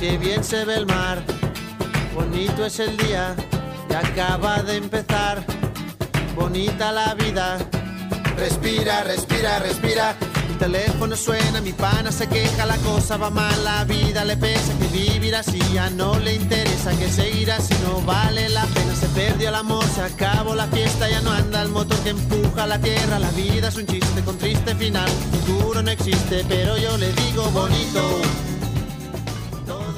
que bien se ve el mar. Bonito es el día que acaba de empezar. Bonita la vida. Respira, respira, respira. El teléfono suena, mi pana se queja, la cosa va mal, la vida le pesa, que vivir así ya no le interesa, que seguir así no vale la pena, se perdió el amor, se acabó la fiesta, ya no anda el motor que empuja la tierra, la vida es un chiste con triste final, futuro no existe, pero yo le digo bonito.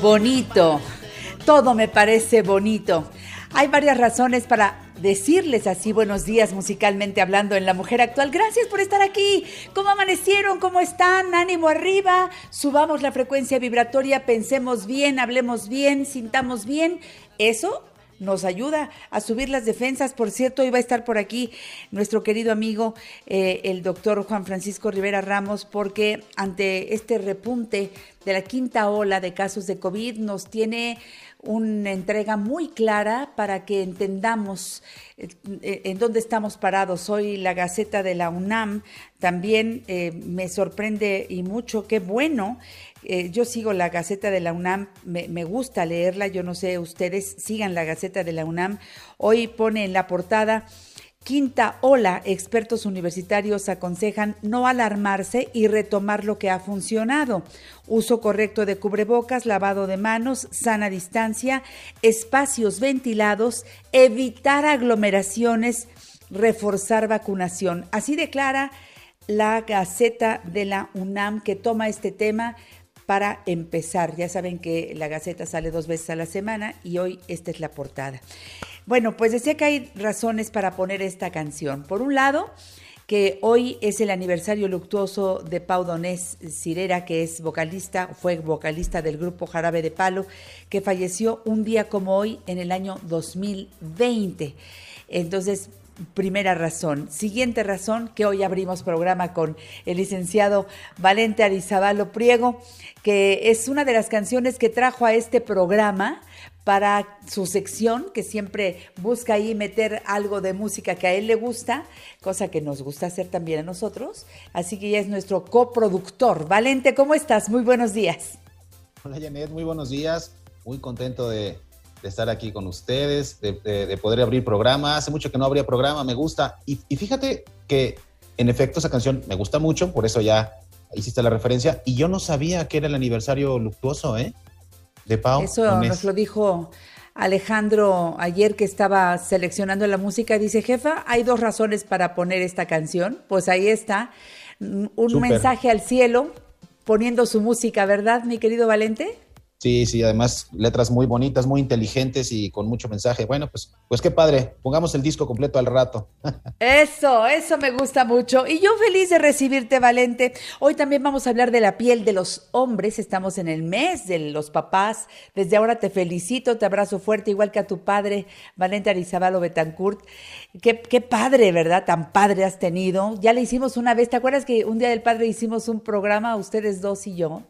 Bonito. Todo me parece bonito. Hay varias razones para decirles así buenos días musicalmente hablando en La Mujer Actual. Gracias por estar aquí. ¿Cómo amanecieron? ¿Cómo están? Ánimo arriba. Subamos la frecuencia vibratoria, pensemos bien, hablemos bien, sintamos bien. Eso nos ayuda a subir las defensas. Por cierto, hoy va a estar por aquí nuestro querido amigo, eh, el doctor Juan Francisco Rivera Ramos, porque ante este repunte de la quinta ola de casos de COVID nos tiene una entrega muy clara para que entendamos eh, en dónde estamos parados. Hoy la Gaceta de la UNAM también eh, me sorprende y mucho, qué bueno. Eh, yo sigo la Gaceta de la UNAM, me, me, gusta leerla, yo no sé, ustedes sigan la Gaceta de la UNAM. Hoy pone en la portada Quinta ola, expertos universitarios aconsejan no alarmarse y retomar lo que ha funcionado. Uso correcto de cubrebocas, lavado de manos, sana distancia, espacios ventilados, evitar aglomeraciones, reforzar vacunación. Así declara la Gaceta de la UNAM que toma este tema para empezar. Ya saben que la Gaceta sale dos veces a la semana y hoy esta es la portada. Bueno, pues decía que hay razones para poner esta canción. Por un lado, que hoy es el aniversario luctuoso de Pau Donés Cirera, que es vocalista, fue vocalista del grupo Jarabe de Palo, que falleció un día como hoy en el año 2020. Entonces, primera razón. Siguiente razón, que hoy abrimos programa con el licenciado Valente Arizabalo Priego, que es una de las canciones que trajo a este programa para su sección, que siempre busca ahí meter algo de música que a él le gusta, cosa que nos gusta hacer también a nosotros. Así que ya es nuestro coproductor. Valente, ¿cómo estás? Muy buenos días. Hola Janet, muy buenos días. Muy contento de, estar aquí con ustedes, de, poder abrir programa. Hace mucho que no abría programa, me gusta. Y, y fíjate que en efecto esa canción me gusta mucho, por eso ya hiciste la referencia. Y yo no sabía que era el aniversario luctuoso, ¿eh? de Pau. Eso nos lo dijo Alejandro ayer que estaba seleccionando la música. Dice, jefa, hay dos razones para poner esta canción. Pues ahí está, un mensaje al cielo poniendo su música, ¿verdad, mi querido Valente? Sí, sí, además letras muy bonitas, muy inteligentes y con mucho mensaje. Bueno, pues, pues qué padre. Pongamos el disco completo al rato. Eso, eso me gusta mucho. Y yo feliz de recibirte, Valente. Hoy también vamos a hablar de la piel de los hombres. Estamos en el mes de los papás. Desde ahora te felicito, te abrazo fuerte, igual que a tu padre, Valente Arizabalo Betancourt. Qué, qué padre, ¿verdad? Tan padre has tenido. Ya le hicimos una vez. ¿Te acuerdas que un día del padre hicimos un programa, ustedes dos y yo?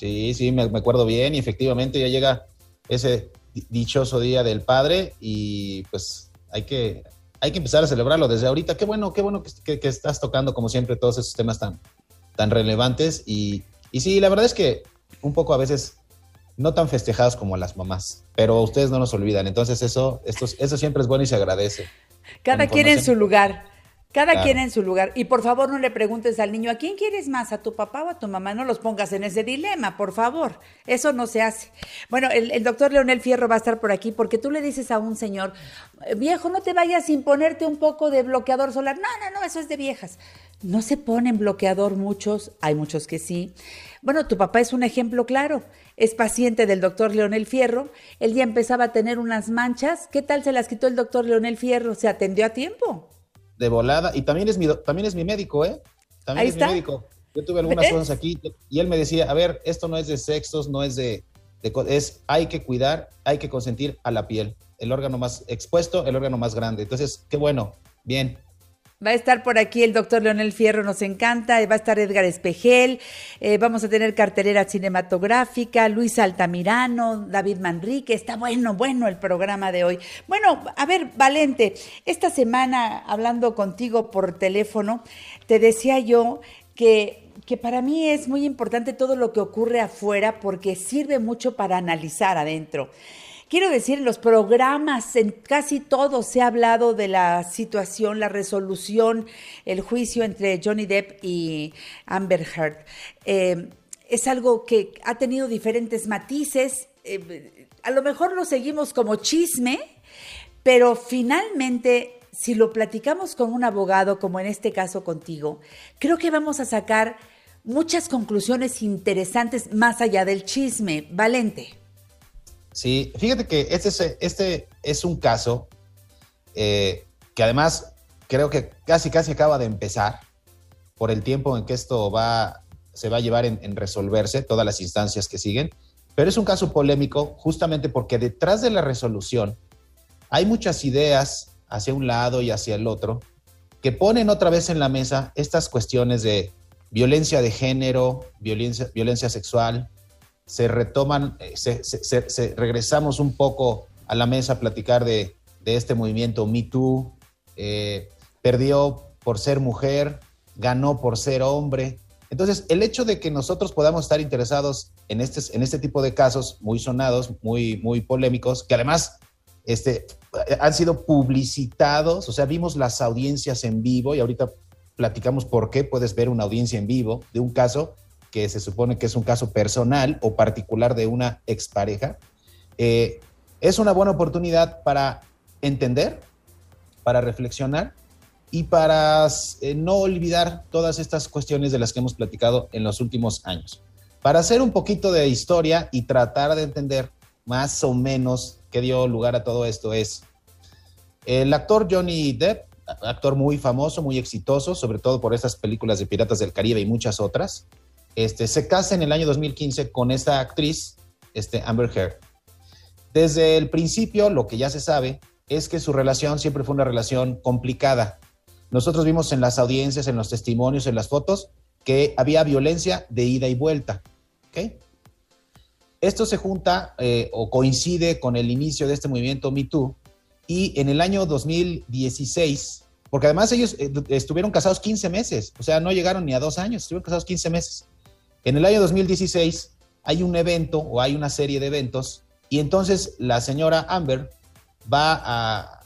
Sí, sí, me, acuerdo bien y efectivamente ya llega ese dichoso día del padre y pues hay que, hay que empezar a celebrarlo desde ahorita. Qué bueno, qué bueno que, estás tocando como siempre todos esos temas tan, tan relevantes y, y sí, la verdad es que un poco a veces no tan festejados como las mamás, pero ustedes no nos olvidan. Entonces eso, esto, eso siempre es bueno y se agradece. Cada quien en su lugar. Cada quien en su lugar. Y por favor no le preguntes al niño, ¿a quién quieres más? ¿A tu papá o a tu mamá? No los pongas en ese dilema, por favor. Eso no se hace. Bueno, el, doctor Leonel Fierro va a estar por aquí porque tú le dices a un señor, viejo, no te vayas sin ponerte un poco de bloqueador solar. No, no, no, eso es de viejas. No se ponen bloqueador muchos, hay muchos que sí. Bueno, tu papá es un ejemplo claro. Es paciente del doctor Leonel Fierro. Él ya empezaba a tener unas manchas. ¿Qué tal se las quitó el doctor Leonel Fierro? ¿Se atendió a tiempo? De volada. Y también es mi, también es mi médico, ¿eh? También es mi médico. Yo tuve algunas cosas aquí y él me decía, a ver, esto no es de sexos, no es de, de, es, hay que cuidar, hay que consentir a la piel, el órgano más expuesto, el órgano más grande. Entonces, qué bueno, bien. Va a estar por aquí el doctor Leonel Fierro, nos encanta. Va a estar Edgar Espejel. Eh, vamos a tener cartelera cinematográfica, Luis Altamirano, David Manrique. Está bueno, bueno el programa de hoy. Bueno, a ver, Valente, esta semana hablando contigo por teléfono, te decía yo que que para mí es muy importante todo lo que ocurre afuera porque sirve mucho para analizar adentro. Quiero decir, en los programas, en casi todos se ha hablado de la situación, la resolución, el juicio entre Johnny Depp y Amber Heard. Eh, es algo que ha tenido diferentes matices. Eh, a lo mejor lo seguimos como chisme, pero finalmente, si lo platicamos con un abogado, como en este caso contigo, creo que vamos a sacar muchas conclusiones interesantes más allá del chisme. Valente. Sí, fíjate que este es, este es un caso eh, que además creo que casi casi acaba de empezar por el tiempo en que esto va, se va a llevar en, resolverse, todas las instancias que siguen, pero es un caso polémico justamente porque detrás de la resolución hay muchas ideas hacia un lado y hacia el otro que ponen otra vez en la mesa estas cuestiones de violencia de género, violencia, violencia sexual, se retoman, eh, se, regresamos un poco a la mesa a platicar de, este movimiento Me Too, eh, perdió por ser mujer, ganó por ser hombre. Entonces, el hecho de que nosotros podamos estar interesados en este, en este tipo de casos muy sonados, muy, muy polémicos, que además este, han sido publicitados, o sea, vimos las audiencias en vivo y ahorita platicamos por qué puedes ver una audiencia en vivo de un caso que se supone que es un caso personal o particular de una expareja, eh, es una buena oportunidad para entender, para reflexionar y para eh, no olvidar todas estas cuestiones de las que hemos platicado en los últimos años. Para hacer un poquito de historia y tratar de entender más o menos qué dio lugar a todo esto es el actor Johnny Depp, actor muy famoso, muy exitoso, sobre todo por estas películas de Piratas del Caribe y muchas otras, este, se casa en el año 2015 con esta actriz, este, Amber Heard. Desde el principio, lo que ya se sabe es que su relación siempre fue una relación complicada. Nosotros vimos en las audiencias, en los testimonios, en las fotos, que había violencia de ida y vuelta. Esto se junta eh, o coincide con el inicio de este movimiento Me Too y en el año 2016, porque además ellos eh, estuvieron casados 15 meses, o sea, no llegaron ni a dos años, estuvieron casados 15 meses. En el año 2016 hay un evento o hay una serie de eventos y entonces la señora Amber va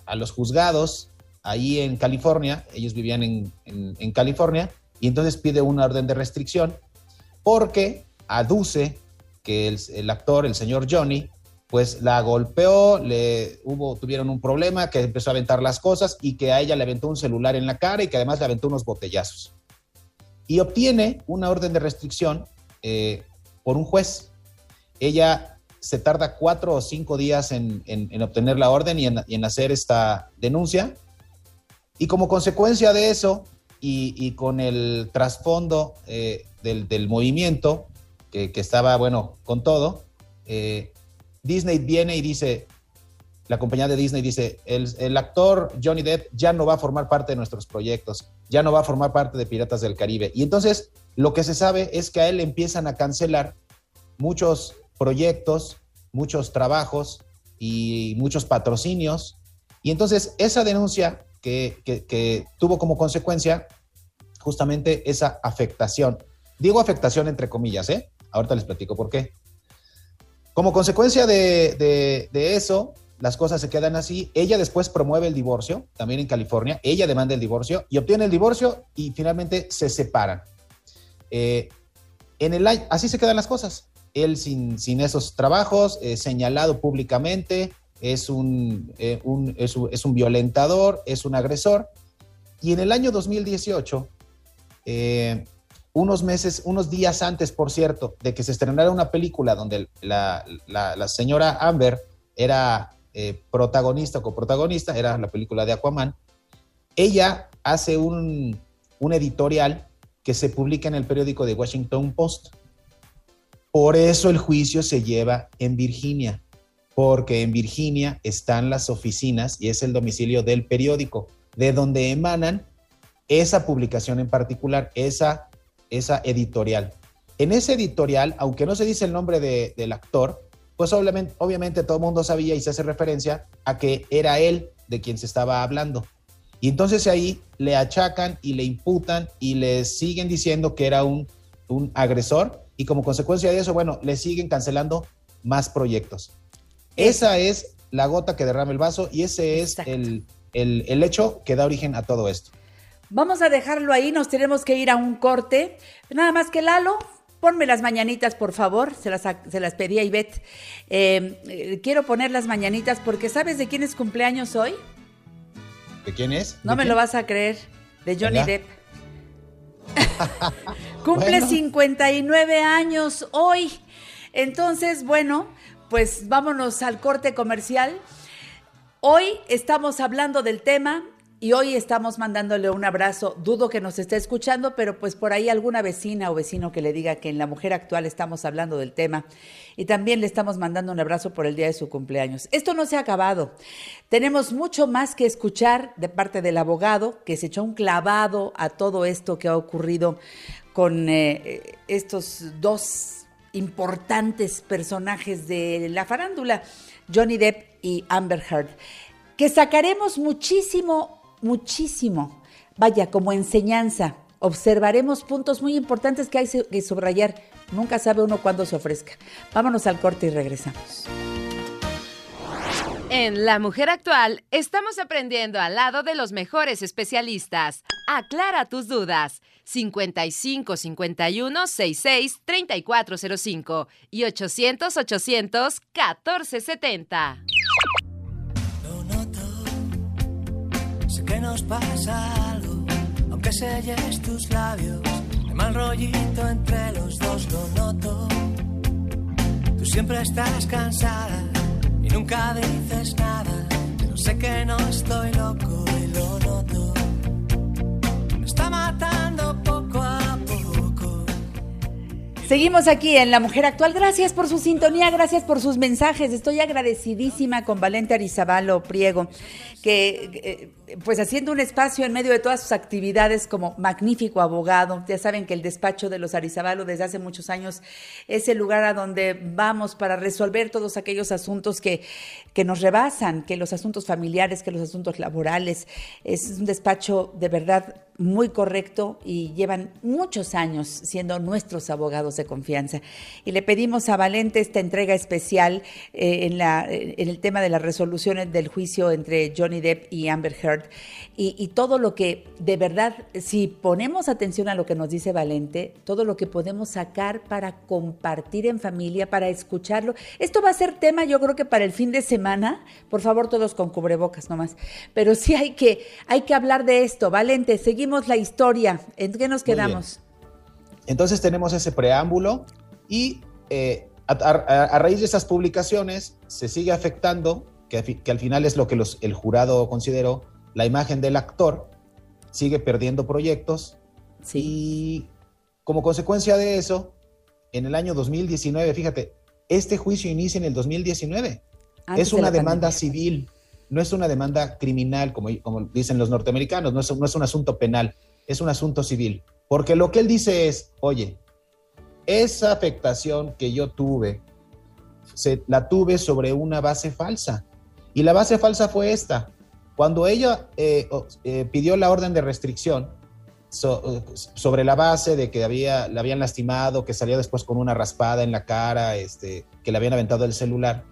a, los juzgados ahí en California, ellos vivían en, California, y entonces pide una orden de restricción porque aduce que el, actor, el señor Johnny, pues la golpeó, le hubo, tuvieron un problema, que empezó a aventar las cosas y que a ella le aventó un celular en la cara y que además le aventó unos botellazos y obtiene una orden de restricción eh, por un juez. Ella se tarda cuatro o cinco días en, obtener la orden y en, hacer esta denuncia. Y como consecuencia de eso, y, con el trasfondo eh, del, movimiento, que, estaba, bueno, con todo, eh, Disney viene y dice, la compañía de Disney dice, el, actor Johnny Depp ya no va a formar parte de nuestros proyectos, ya no va a formar parte de Piratas del Caribe. Y entonces lo que se sabe es que a él empiezan a cancelar muchos proyectos muchos trabajos y muchos patrocinios. Y entonces esa denuncia que, que tuvo como consecuencia justamente esa afectación. Digo afectación entre comillas, ¿eh? Ahorita les platico por qué. Como consecuencia de, eso, las cosas se quedan así. Ella después promueve el divorcio, también en California. Ella demanda el divorcio y obtiene el divorcio y finalmente se separan. Eh, en el así se quedan las cosas. Él sin, sin esos trabajos, eh, señalado públicamente, es un, eh, un, es, un violentador, es un agresor. Y en el año 2018, eh, unos meses, unos días antes, por cierto, de que se estrenara una película donde la, señora Amber era eh, protagonista o coprotagonista, era la película de Aquaman, ella hace un, un editorial que se publica en el periódico de Washington Post. Por eso el juicio se lleva en Virginia, porque en Virginia están las oficinas y es el domicilio del periódico, de donde emanan esa publicación en particular, esa esa editorial. En ese editorial, aunque no se dice el nombre del actor, pues obviamente, obviamente todo el mundo sabía y se hace referencia a que era él de quien se estaba hablando. Y entonces ahí le achacan y le imputan y le siguen diciendo que era un, un agresor y como consecuencia de eso, bueno, le siguen cancelando más proyectos. Esa es la gota que derrama el vaso y ese es el, el hecho que da origen a todo esto. Vamos a dejarlo ahí, nos tenemos que ir a un corte. Nada más que Lalo, ponme las mañanitas, por favor. Se las, se las pedí a Ivette. Eh, eh, quiero poner las mañanitas porque ¿sabes de quién es cumpleaños hoy? ¿De quién es? No me lo vas a creer. De Johnny Depp. Cumple 59 años hoy. Entonces, bueno, pues vámonos al corte comercial. Hoy estamos hablando del tema y hoy estamos mandándole un abrazo. Dudo que nos esté escuchando, pero pues por ahí alguna vecina o vecino que le diga que en la mujer actual estamos hablando del tema. Y también le estamos mandando un abrazo por el día de su cumpleaños. Esto no se ha acabado. Tenemos mucho más que escuchar de parte del abogado que se echó un clavado a todo esto que ha ocurrido con eh, estos dos importantes personajes de la farándula, Johnny Depp y Amber Heard que sacaremos muchísimo muchísimo. Vaya, como enseñanza, observaremos puntos muy importantes que hay que subrayar. Nunca sabe uno cuándo se ofrezca. Vámonos al corte y regresamos. En La Mujer Actual estamos aprendiendo al lado de los mejores especialistas. Aclara tus dudas. 55 51 66 3405 y 800 800 1470. Nos pasa algo, aunque selles tus labios, hay mal rollito entre los dos, lo noto. Tú siempre estás cansada y nunca dices nada, pero sé que no estoy loco y lo noto. Me está matando poco a poco. Seguimos aquí en La Mujer Actual. Gracias por su sintonía, gracias por sus mensajes. Estoy agradecidísima con Valente Arizabalo Priego, que eh, pues haciendo un espacio en medio de todas sus actividades como magnífico abogado. Ya saben que el despacho de los Arizabalo desde hace muchos años es el lugar a donde vamos para resolver todos aquellos asuntos que, que nos rebasan, que los asuntos familiares, que los asuntos laborales. Es un despacho de verdad muy correcto y llevan muchos años siendo nuestros abogados de confianza. Y le pedimos a Valente esta entrega especial eh, en, la, en el tema de las resoluciones del juicio entre Johnny Depp y Amber Heard. Y, y, todo lo que, de verdad, si ponemos atención a lo que nos dice Valente, todo lo que podemos sacar para compartir en familia, para escucharlo. Esto va a ser tema, yo creo que para el fin de semana. Por favor, todos con cubrebocas nomás. Pero sí hay que, hay que hablar de esto. Valente, seguimos la historia. ¿En qué nos quedamos? Entonces tenemos ese preámbulo y eh, a, raíz de esas publicaciones se sigue afectando, que, al final es lo que los, el jurado consideró, la imagen del actor, sigue perdiendo proyectos sí. y como consecuencia de eso, en el año 2019, fíjate, este juicio inicia en el 2019. es una demanda civil no es una demanda criminal, como, como dicen los norteamericanos, no es, no es un asunto penal, es un asunto civil. Porque lo que él dice es, oye, esa afectación que yo tuve se, la tuve sobre una base falsa. Y la base falsa fue esta. Cuando ella eh, eh, pidió la orden de restricción sobre la base de que había, la habían lastimado, que salía después con una raspada en la cara, este, que le habían aventado el celular,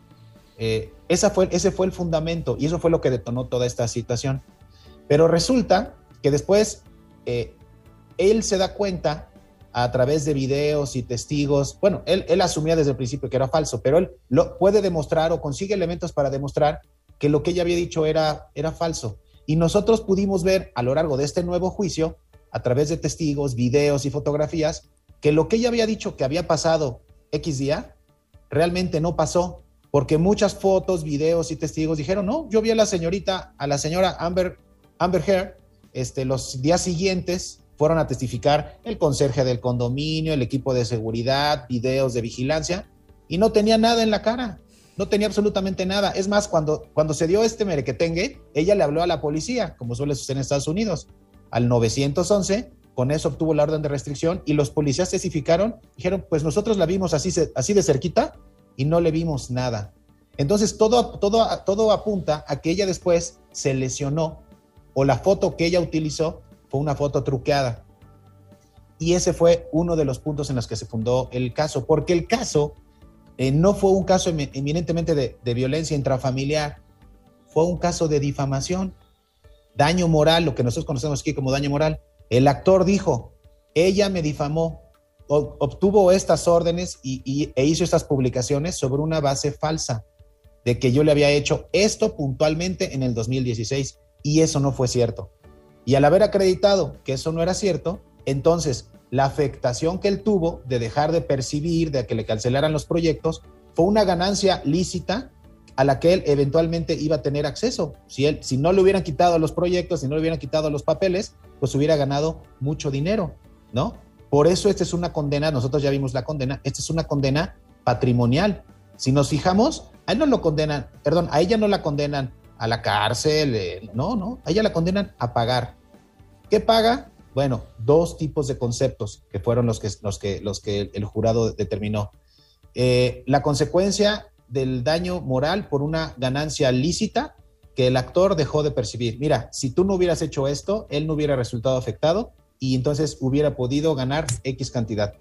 eh, esa fue, ese fue el fundamento y eso fue lo que detonó toda esta situación. Pero resulta que después él se da cuenta a través de videos y testigos. Bueno, él, él asumía desde el principio que era falso, pero él lo puede demostrar o consigue elementos para demostrar que lo que ella había dicho era, era falso. Y nosotros pudimos ver a lo largo de este nuevo juicio, a través de testigos, videos y fotografías, que lo que ella había dicho que había pasado X día, realmente no pasó, porque muchas fotos, videos y testigos dijeron, no, yo vi a la señorita, a la señora Amber, Amber Heard, este, los días siguientes fueron a testificar el conserje del condominio, el equipo de seguridad, videos de vigilancia, y no tenía nada en la cara, no tenía absolutamente nada. Es más, cuando, cuando se dio este merequetengue, ella le habló a la policía, como suele suceder en Estados Unidos, al 911, con eso obtuvo la orden de restricción y los policías testificaron, dijeron, pues nosotros la vimos así, así de cerquita y no le vimos nada. Entonces todo, todo, todo apunta a que ella después se lesionó o la foto que ella utilizó fue una foto truqueada. Y ese fue uno de los puntos en los que se fundó el caso, porque el caso eh, no fue un caso eminentemente de, violencia intrafamiliar, fue un caso de difamación, daño moral, lo que nosotros conocemos aquí como daño moral. El actor dijo, ella me difamó, obtuvo estas órdenes y, e hizo estas publicaciones sobre una base falsa de que yo le había hecho esto puntualmente en el 2016 y eso no fue cierto. Y al haber acreditado que eso no era cierto, entonces la afectación que él tuvo de dejar de percibir, de que le cancelaran los proyectos, fue una ganancia lícita a la que él eventualmente iba a tener acceso. Si, él, si no le hubieran quitado los proyectos, si no le hubieran quitado los papeles, pues hubiera ganado mucho dinero, ¿no? Por eso esta es una condena, nosotros ya vimos la condena, esta es una condena patrimonial. Si nos fijamos, a él no lo condenan, perdón, a ella no la condenan a la cárcel, eh, no, no, a ella la condenan a pagar. ¿Qué paga? Bueno, dos tipos de conceptos que fueron los que, los que, los que el jurado determinó. Eh, la consecuencia del daño moral por una ganancia lícita que el actor dejó de percibir. Mira, si tú no hubieras hecho esto, él no hubiera resultado afectado y entonces hubiera podido ganar X cantidad.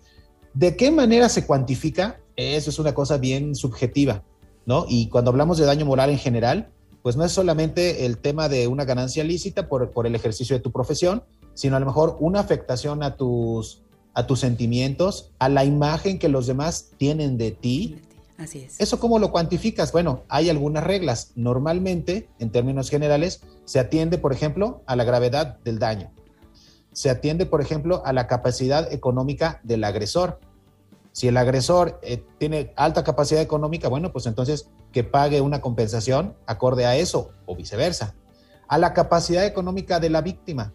¿De qué manera se cuantifica? Eso es una cosa bien subjetiva, ¿no? Y cuando hablamos de daño moral en general, pues no es solamente el tema de una ganancia lícita por, por el ejercicio de tu profesión, sino a lo mejor una afectación a tus, a tus sentimientos, a la imagen que los demás tienen de ti. Así es. ¿Eso cómo lo cuantificas? Bueno, hay algunas reglas. Normalmente, en términos generales, se atiende, por ejemplo, a la gravedad del daño. Se atiende, por ejemplo, a la capacidad económica del agresor. Si el agresor eh, tiene alta capacidad económica, bueno, pues entonces que pague una compensación acorde a eso o viceversa. A la capacidad económica de la víctima.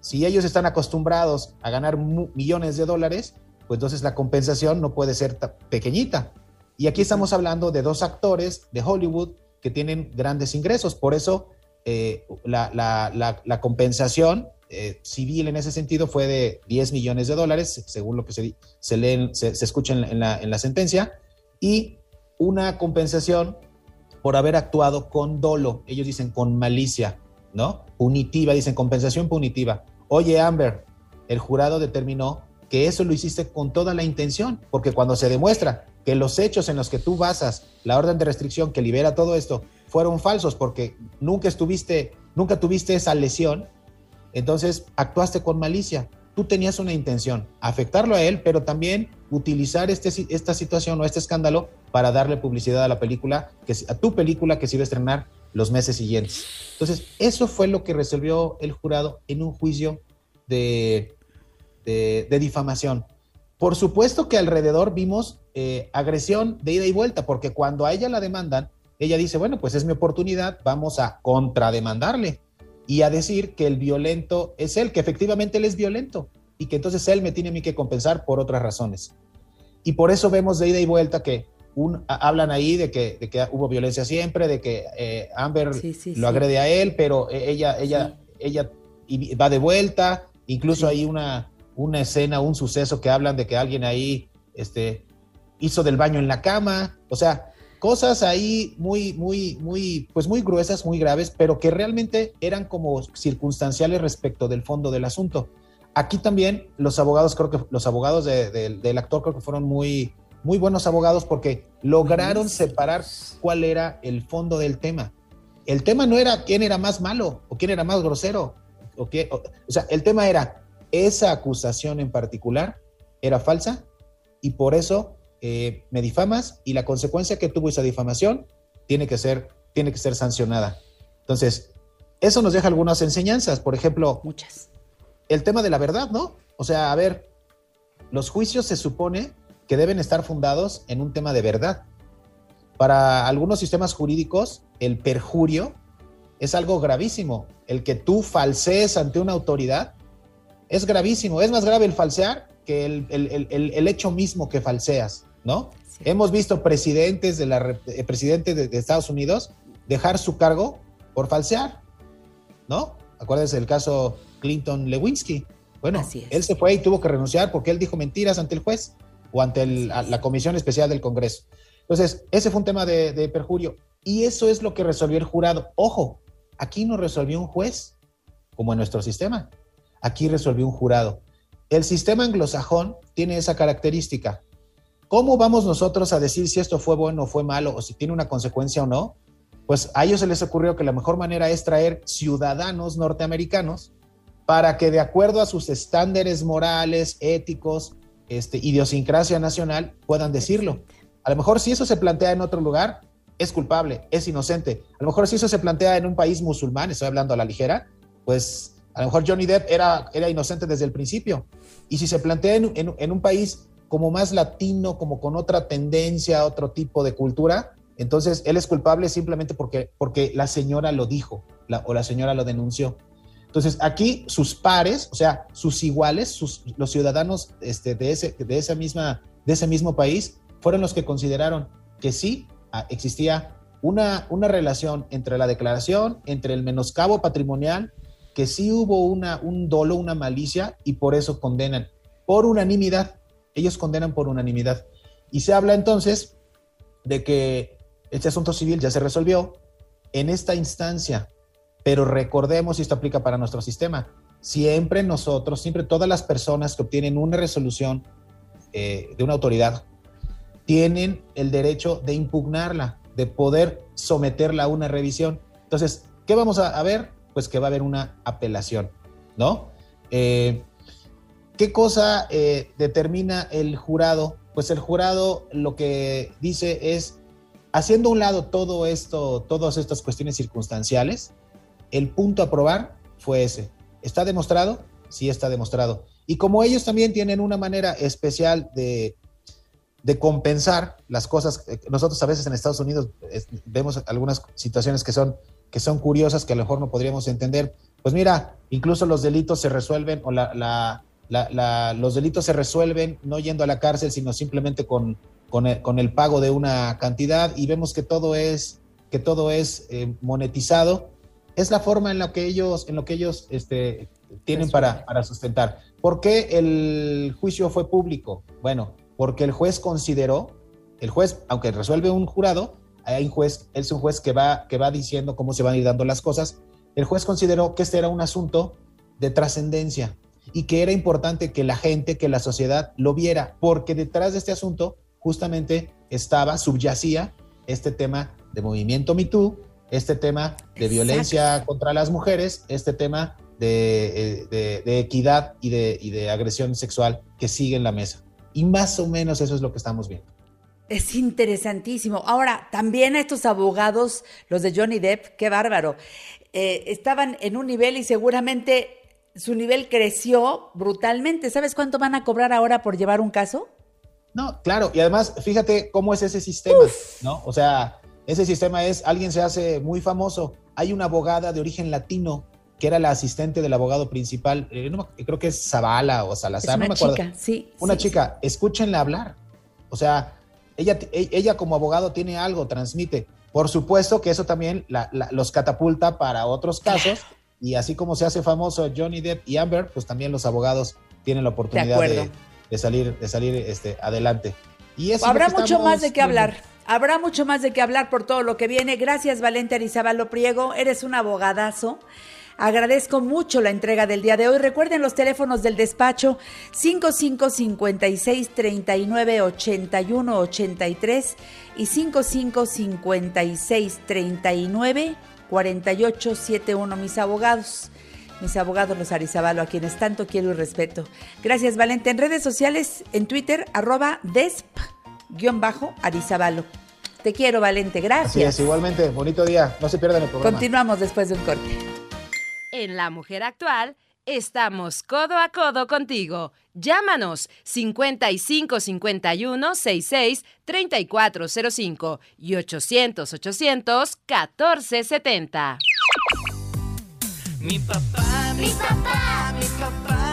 Si ellos están acostumbrados a ganar millones de dólares, pues entonces la compensación no puede ser pequeñita. Y aquí estamos hablando de dos actores de Hollywood que tienen grandes ingresos. Por eso eh, la compensación eh, civil en ese sentido fue de 10 millones de dólares, según lo que se, se, leen, se, escucha en la, en la, sentencia, y una compensación por haber actuado con dolo, ellos dicen con malicia, ¿no? Punitiva, dicen compensación punitiva. Oye, Amber, el jurado determinó que eso lo hiciste con toda la intención, porque cuando se demuestra que los hechos en los que tú basas la orden de restricción que libera todo esto fueron falsos porque nunca estuviste, nunca tuviste esa lesión, entonces, actuaste con malicia. Tú tenías una intención, afectarlo a él, pero también utilizar este, esta situación o este escándalo para darle publicidad a la película, que, a tu película que se estrenar los meses siguientes. Entonces, eso fue lo que resolvió el jurado en un juicio de, de, difamación. Por supuesto que alrededor vimos eh, agresión de ida y vuelta, porque cuando a ella la demandan, ella dice, bueno, pues es mi oportunidad, vamos a contrademandarle y a decir que el violento es él, que efectivamente él es violento y que entonces él me tiene a mí que compensar por otras razones. Y por eso vemos de ida y vuelta que un, hablan ahí de que, de que, hubo violencia siempre, de que eh, Amber lo agrede a él, pero eh, ella, ella, ella va de vuelta, incluso hay una, una escena, un suceso que hablan de que alguien ahí este, hizo del baño en la cama, o sea, cosas ahí muy, muy, muy, pues muy gruesas, muy graves, pero que realmente eran como circunstanciales respecto del fondo del asunto. Aquí también los abogados, creo que los abogados del actor creo que fueron muy, muy buenos abogados porque lograron separar cuál era el fondo del tema. El tema no era quién era más malo o quién era más grosero. O, qué, o, sea, el tema era esa acusación en particular era falsa y por eso eh, me difamas y la consecuencia que tuvo esa difamación tiene que ser, tiene que ser sancionada. Entonces, eso nos deja algunas enseñanzas. Por ejemplo, muchas. El tema de la verdad, ¿no? O sea, a ver, los juicios se supone que deben estar fundados en un tema de verdad. Para algunos sistemas jurídicos, el perjurio es algo gravísimo. El que tú falsees ante una autoridad es gravísimo. Es más grave el falsear que el, el, hecho mismo que falseas, ¿no? Hemos visto presidentes de la eh, presidente de, de, Estados Unidos dejar su cargo por falsear, ¿no? Acuérdense del caso Clinton Lewinsky. Bueno, él se fue y tuvo que renunciar porque él dijo mentiras ante el juez o ante la Comisión Especial del Congreso. Entonces, ese fue un tema de, perjurio. Y eso es lo que resolvió el jurado. Ojo, aquí no resolvió un juez, como en nuestro sistema. Aquí resolvió un jurado. El sistema anglosajón tiene esa característica. ¿Cómo vamos nosotros a decir si esto fue bueno o fue malo o si tiene una consecuencia o no? Pues a ellos se les ocurrió que la mejor manera es traer ciudadanos norteamericanos para que de acuerdo a sus estándares morales, éticos, este, idiosincrasia nacional puedan decirlo. A lo mejor si eso se plantea en otro lugar, es culpable, es inocente. A lo mejor si eso se plantea en un país musulmán, estoy hablando a la ligera, pues a lo mejor Johnny Depp era, era inocente desde el principio. Y si se plantea en, un país como más latino, como con otra tendencia, otro tipo de cultura, entonces él es culpable simplemente porque, porque la señora lo dijo o la señora lo denunció. Entonces, aquí sus pares, o sea, sus iguales, sus, los ciudadanos este, de, ese, de, esa misma, de ese mismo país, fueron los que consideraron que sí ah, existía una, una relación entre la declaración, entre el menoscabo patrimonial, que sí hubo una, un dolo, una malicia, y por eso condenan por unanimidad. Ellos condenan por unanimidad. Y se habla entonces de que este asunto civil ya se resolvió. En esta instancia pero recordemos, y esto aplica para nuestro sistema, siempre nosotros, siempre todas las personas que obtienen una resolución eh, de una autoridad, tienen el derecho de impugnarla, de poder someterla a una revisión. Entonces, ¿qué vamos a, ver? Pues que va a haber una apelación, ¿no? Eh, ¿Qué cosa eh, determina el jurado? Pues el jurado lo que dice es, haciendo a un lado todo esto, todas estas cuestiones circunstanciales, el punto a probar fue ese. ¿Está demostrado? Sí está demostrado. Y como ellos también tienen una manera especial de, compensar las cosas, eh, nosotros a veces en Estados Unidos vemos algunas situaciones que son, que son curiosas, que a lo mejor no podríamos entender. Pues mira, incluso los delitos se resuelven o la, los delitos se resuelven no yendo a la cárcel, sino simplemente con, con, el, pago de una cantidad y vemos que todo es, que todo es eh, monetizado es la forma en la que ellos, en lo que ellos este, tienen para, para sustentar. ¿Por qué el juicio fue público? Bueno, porque el juez consideró, el juez, aunque resuelve un jurado, hay un juez, él es un juez que va, que va diciendo cómo se van a ir dando las cosas. El juez consideró que este era un asunto de trascendencia y que era importante que la gente, que la sociedad lo viera, porque detrás de este asunto justamente estaba, subyacía este tema de movimiento MeToo, este tema de violencia contra las mujeres, este tema de, eh, equidad y de, y de agresión sexual que sigue en la mesa. Y más o menos eso es lo que estamos viendo. Es interesantísimo. Ahora, también a estos abogados, los de Johnny Depp, qué bárbaro, eh, estaban en un nivel y seguramente su nivel creció brutalmente. ¿Sabes cuánto van a cobrar ahora por llevar un caso? No, claro, y además, fíjate cómo es ese sistema, ¿no? O sea, ese sistema es, alguien se hace muy famoso, hay una abogada de origen latino que era la asistente del abogado principal, eh, creo que es Zavala o Salazar, no me acuerdo. Chica, sí, una chica, escúchenla hablar. O sea, ella, e, ella como abogado tiene algo, transmite. Por supuesto que eso también los catapulta para otros casos. Y así como se hace famoso Johnny Depp y Amber, pues también los abogados tienen la oportunidad de, salir, de salir este, adelante. Y eso Habrá mucho más de qué hablar. Habrá mucho más de qué hablar por todo lo que viene. Gracias, Valente Arizabalo Priego. Eres un abogadazo. Agradezco mucho la entrega del día de hoy. Recuerden los teléfonos del despacho 5556 39 81 83 y 5556 39 48 71. Mis abogados, mis abogados los Arizabalo, a quienes tanto quiero y respeto. Gracias, Valente. En redes sociales, en Twitter, arroba desp guion bajo Arizabalo. Te quiero, Valente. Gracias. Así es, igualmente. Bonito día. No se pierdan el programa. Continuamos después de un corte. En La Mujer Actual estamos codo a codo contigo. Llámanos 55 51 66 3405 y 800 800 1470. Mi papá, mi papá, mi papá, mi papá,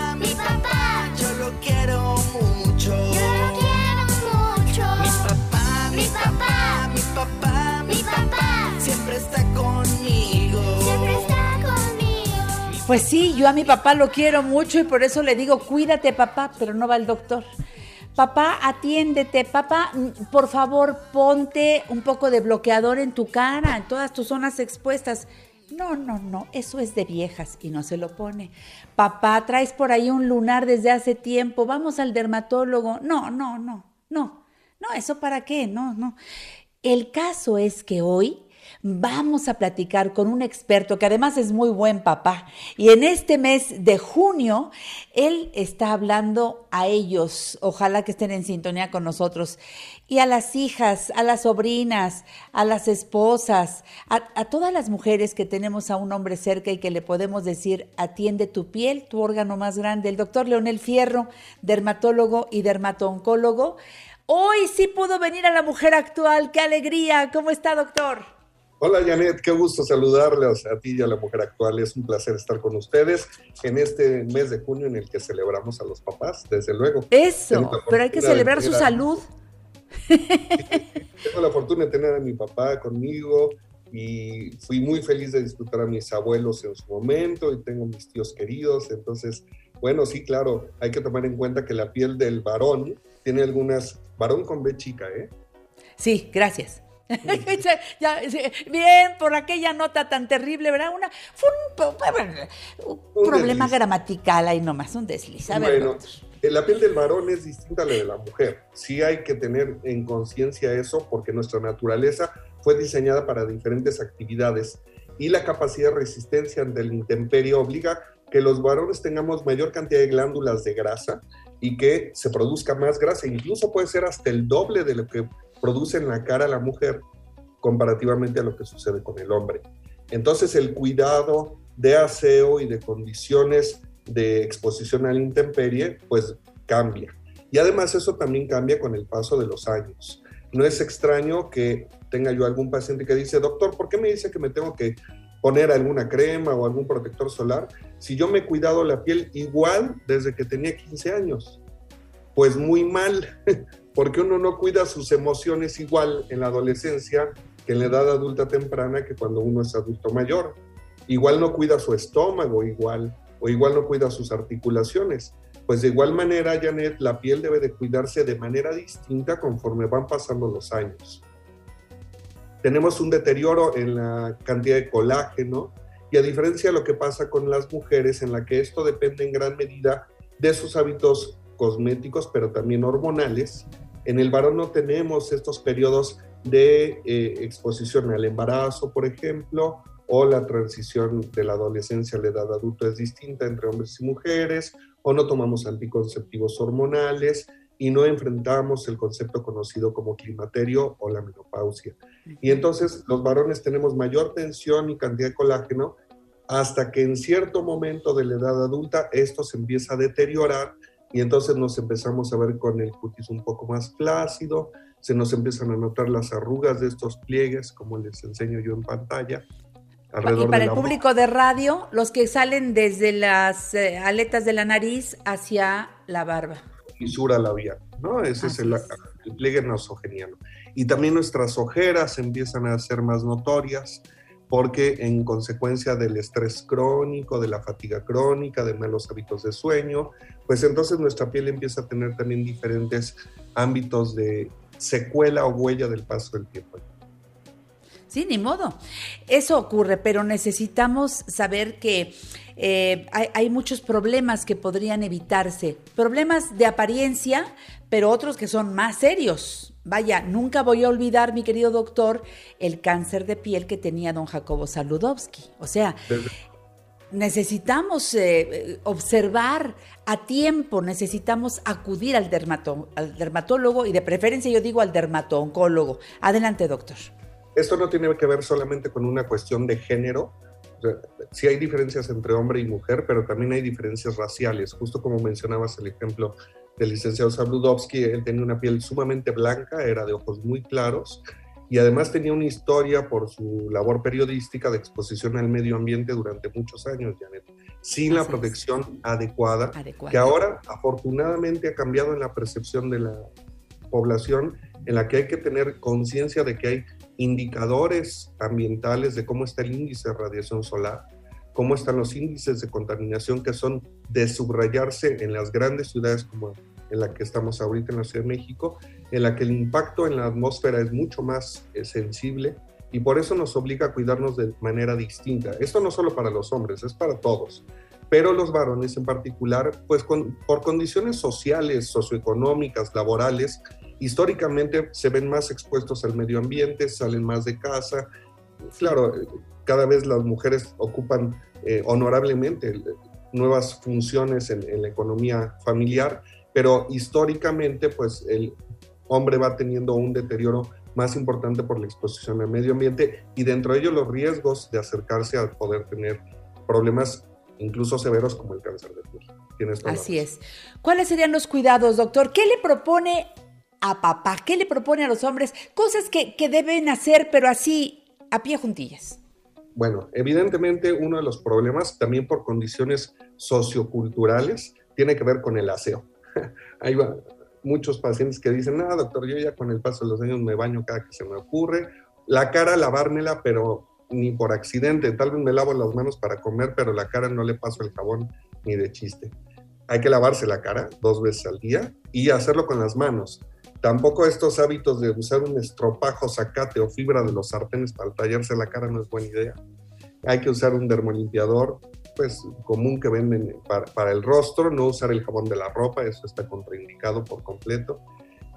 Pues sí, yo a mi papá lo quiero mucho y por eso le digo, cuídate papá, pero no va el doctor. Papá, atiéndete. Papá, mm, por favor, ponte un poco de bloqueador en tu cara, en todas tus zonas expuestas. No, no, no, eso es de viejas y no se lo pone. Papá, traes por ahí un lunar desde hace tiempo, vamos al dermatólogo. No, no, no, no, no, eso para qué, no, no. El caso es que hoy vamos a platicar con un experto que además es muy buen papá. Y en este mes de junio, él está hablando a ellos, ojalá que estén en sintonía con nosotros, y a las hijas, a las sobrinas, a las esposas, a, todas las mujeres que tenemos a un hombre cerca y que le podemos decir, atiende tu piel, tu órgano más grande. El doctor Leonel Fierro, dermatólogo y dermatooncólogo. Hoy sí pudo venir a la mujer actual, qué alegría. ¿Cómo está, doctor? Hola Janet, qué gusto saludarles a ti y a la mujer actual. Es un placer estar con ustedes en este mes de junio en el que celebramos a los papás, desde luego. Eso, pero hay que celebrar su salud. Tengo la fortuna de tener a mi papá conmigo y fui muy feliz de disfrutar a mis abuelos en su momento y tengo mis tíos queridos. Entonces, bueno, sí, claro, hay que tomar en cuenta que la piel del varón tiene algunas, varón con B chica, ¿eh? Sí, gracias. Ya, bien, por aquella nota tan terrible, ¿verdad? Una, fue un, un problema desliz. gramatical ahí nomás, un desliz. A ver, Bueno, eh, la piel del varón es distinta a la de la mujer. Sí hay que tener en conciencia eso porque nuestra naturaleza fue diseñada para diferentes actividades y la capacidad de resistencia ante el intemperie obliga que los varones tengamos mayor cantidad de glándulas de grasa y que se produzca más grasa. Incluso puede ser hasta el doble de lo que produce en la cara la mujer comparativamente a lo que sucede con el hombre. Entonces el cuidado de aseo y de condiciones de exposición a la intemperie, pues cambia. Y además eso también cambia con el paso de los años. No es extraño que tenga yo algún paciente que dice, doctor, ¿por qué me dice que me tengo que poner alguna crema o algún protector solar si yo me he cuidado la piel igual desde que tenía 15 años? Pues muy mal, porque uno no cuida sus emociones igual en la adolescencia que en la edad adulta temprana que cuando uno es adulto mayor. Igual no cuida su estómago, igual, o igual no cuida sus articulaciones. Pues de igual manera, Janet, la piel debe de cuidarse de manera distinta conforme van pasando los años. Tenemos un deterioro en la cantidad de colágeno y a diferencia de lo que pasa con las mujeres, en la que esto depende en gran medida de sus hábitos cosméticos, pero también hormonales, en el varón no tenemos estos periodos de eh, exposición al embarazo, por ejemplo, o la transición de la adolescencia a la edad adulta es distinta entre hombres y mujeres, o no tomamos anticonceptivos hormonales y no enfrentamos el concepto conocido como climaterio o la menopausia. Y entonces los varones tenemos mayor tensión y cantidad de colágeno hasta que en cierto momento de la edad adulta esto se empieza a deteriorar y entonces nos empezamos a ver con el cutis un poco más flácido, se nos empiezan a notar las arrugas de estos pliegues, como les enseño yo en pantalla. Y alrededor para de el la público de radio, los que salen desde las eh, aletas de la nariz hacia la barba. fisura labial, ¿no? Ese es Así el, es. el pliegue nasogeniano. Y también nuestras ojeras empiezan a ser más notorias, porque en consecuencia del estrés crónico, de la fatiga crónica, de malos hábitos de sueño, pues entonces nuestra piel empieza a tener también diferentes ámbitos de secuela o huella del paso del tiempo. Sí, ni modo. Eso ocurre, pero necesitamos saber que eh, hay, hay muchos problemas que podrían evitarse. Problemas de apariencia, pero otros que son más serios. Vaya, nunca voy a olvidar, mi querido doctor, el cáncer de piel que tenía don Jacobo Saludowski. O sea, necesitamos eh, eh, observar a tiempo, necesitamos acudir al, dermato- al dermatólogo y de preferencia yo digo al dermatooncólogo. Adelante, doctor. Esto no tiene que ver solamente con una cuestión de género. Sí hay diferencias entre hombre y mujer, pero también hay diferencias raciales. Justo como mencionabas el ejemplo del licenciado Sabludowski, él tenía una piel sumamente blanca, era de ojos muy claros y además tenía una historia por su labor periodística de exposición al medio ambiente durante muchos años, Janet, sin la es. protección adecuada Adecuado. que ahora afortunadamente ha cambiado en la percepción de la población, en la que hay que tener conciencia de que hay indicadores ambientales de cómo está el índice de radiación solar, cómo están los índices de contaminación que son de subrayarse en las grandes ciudades como en la que estamos ahorita en la Ciudad de México, en la que el impacto en la atmósfera es mucho más eh, sensible y por eso nos obliga a cuidarnos de manera distinta. Esto no solo para los hombres, es para todos pero los varones en particular, pues con- por condiciones sociales, socioeconómicas, laborales, históricamente se ven más expuestos al medio ambiente, salen más de casa. Claro, cada vez las mujeres ocupan eh, honorablemente eh, nuevas funciones en, en la economía familiar, pero históricamente, pues el hombre va teniendo un deterioro más importante por la exposición al medio ambiente y dentro de ello los riesgos de acercarse a poder tener problemas incluso severos como el cáncer de piel. Así es. ¿Cuáles serían los cuidados, doctor? ¿Qué le propone a papá? ¿Qué le propone a los hombres? Cosas que, que deben hacer, pero así, a pie juntillas. Bueno, evidentemente uno de los problemas, también por condiciones socioculturales, tiene que ver con el aseo. Hay muchos pacientes que dicen, no, doctor, yo ya con el paso de los años me baño cada que se me ocurre. La cara, lavármela, pero ni por accidente. Tal vez me lavo las manos para comer, pero la cara no le paso el jabón ni de chiste. Hay que lavarse la cara dos veces al día y hacerlo con las manos. Tampoco estos hábitos de usar un estropajo, zacate o fibra de los sartenes para tallarse la cara no es buena idea. Hay que usar un dermolimpiador, pues común que venden para, para el rostro, no usar el jabón de la ropa, eso está contraindicado por completo.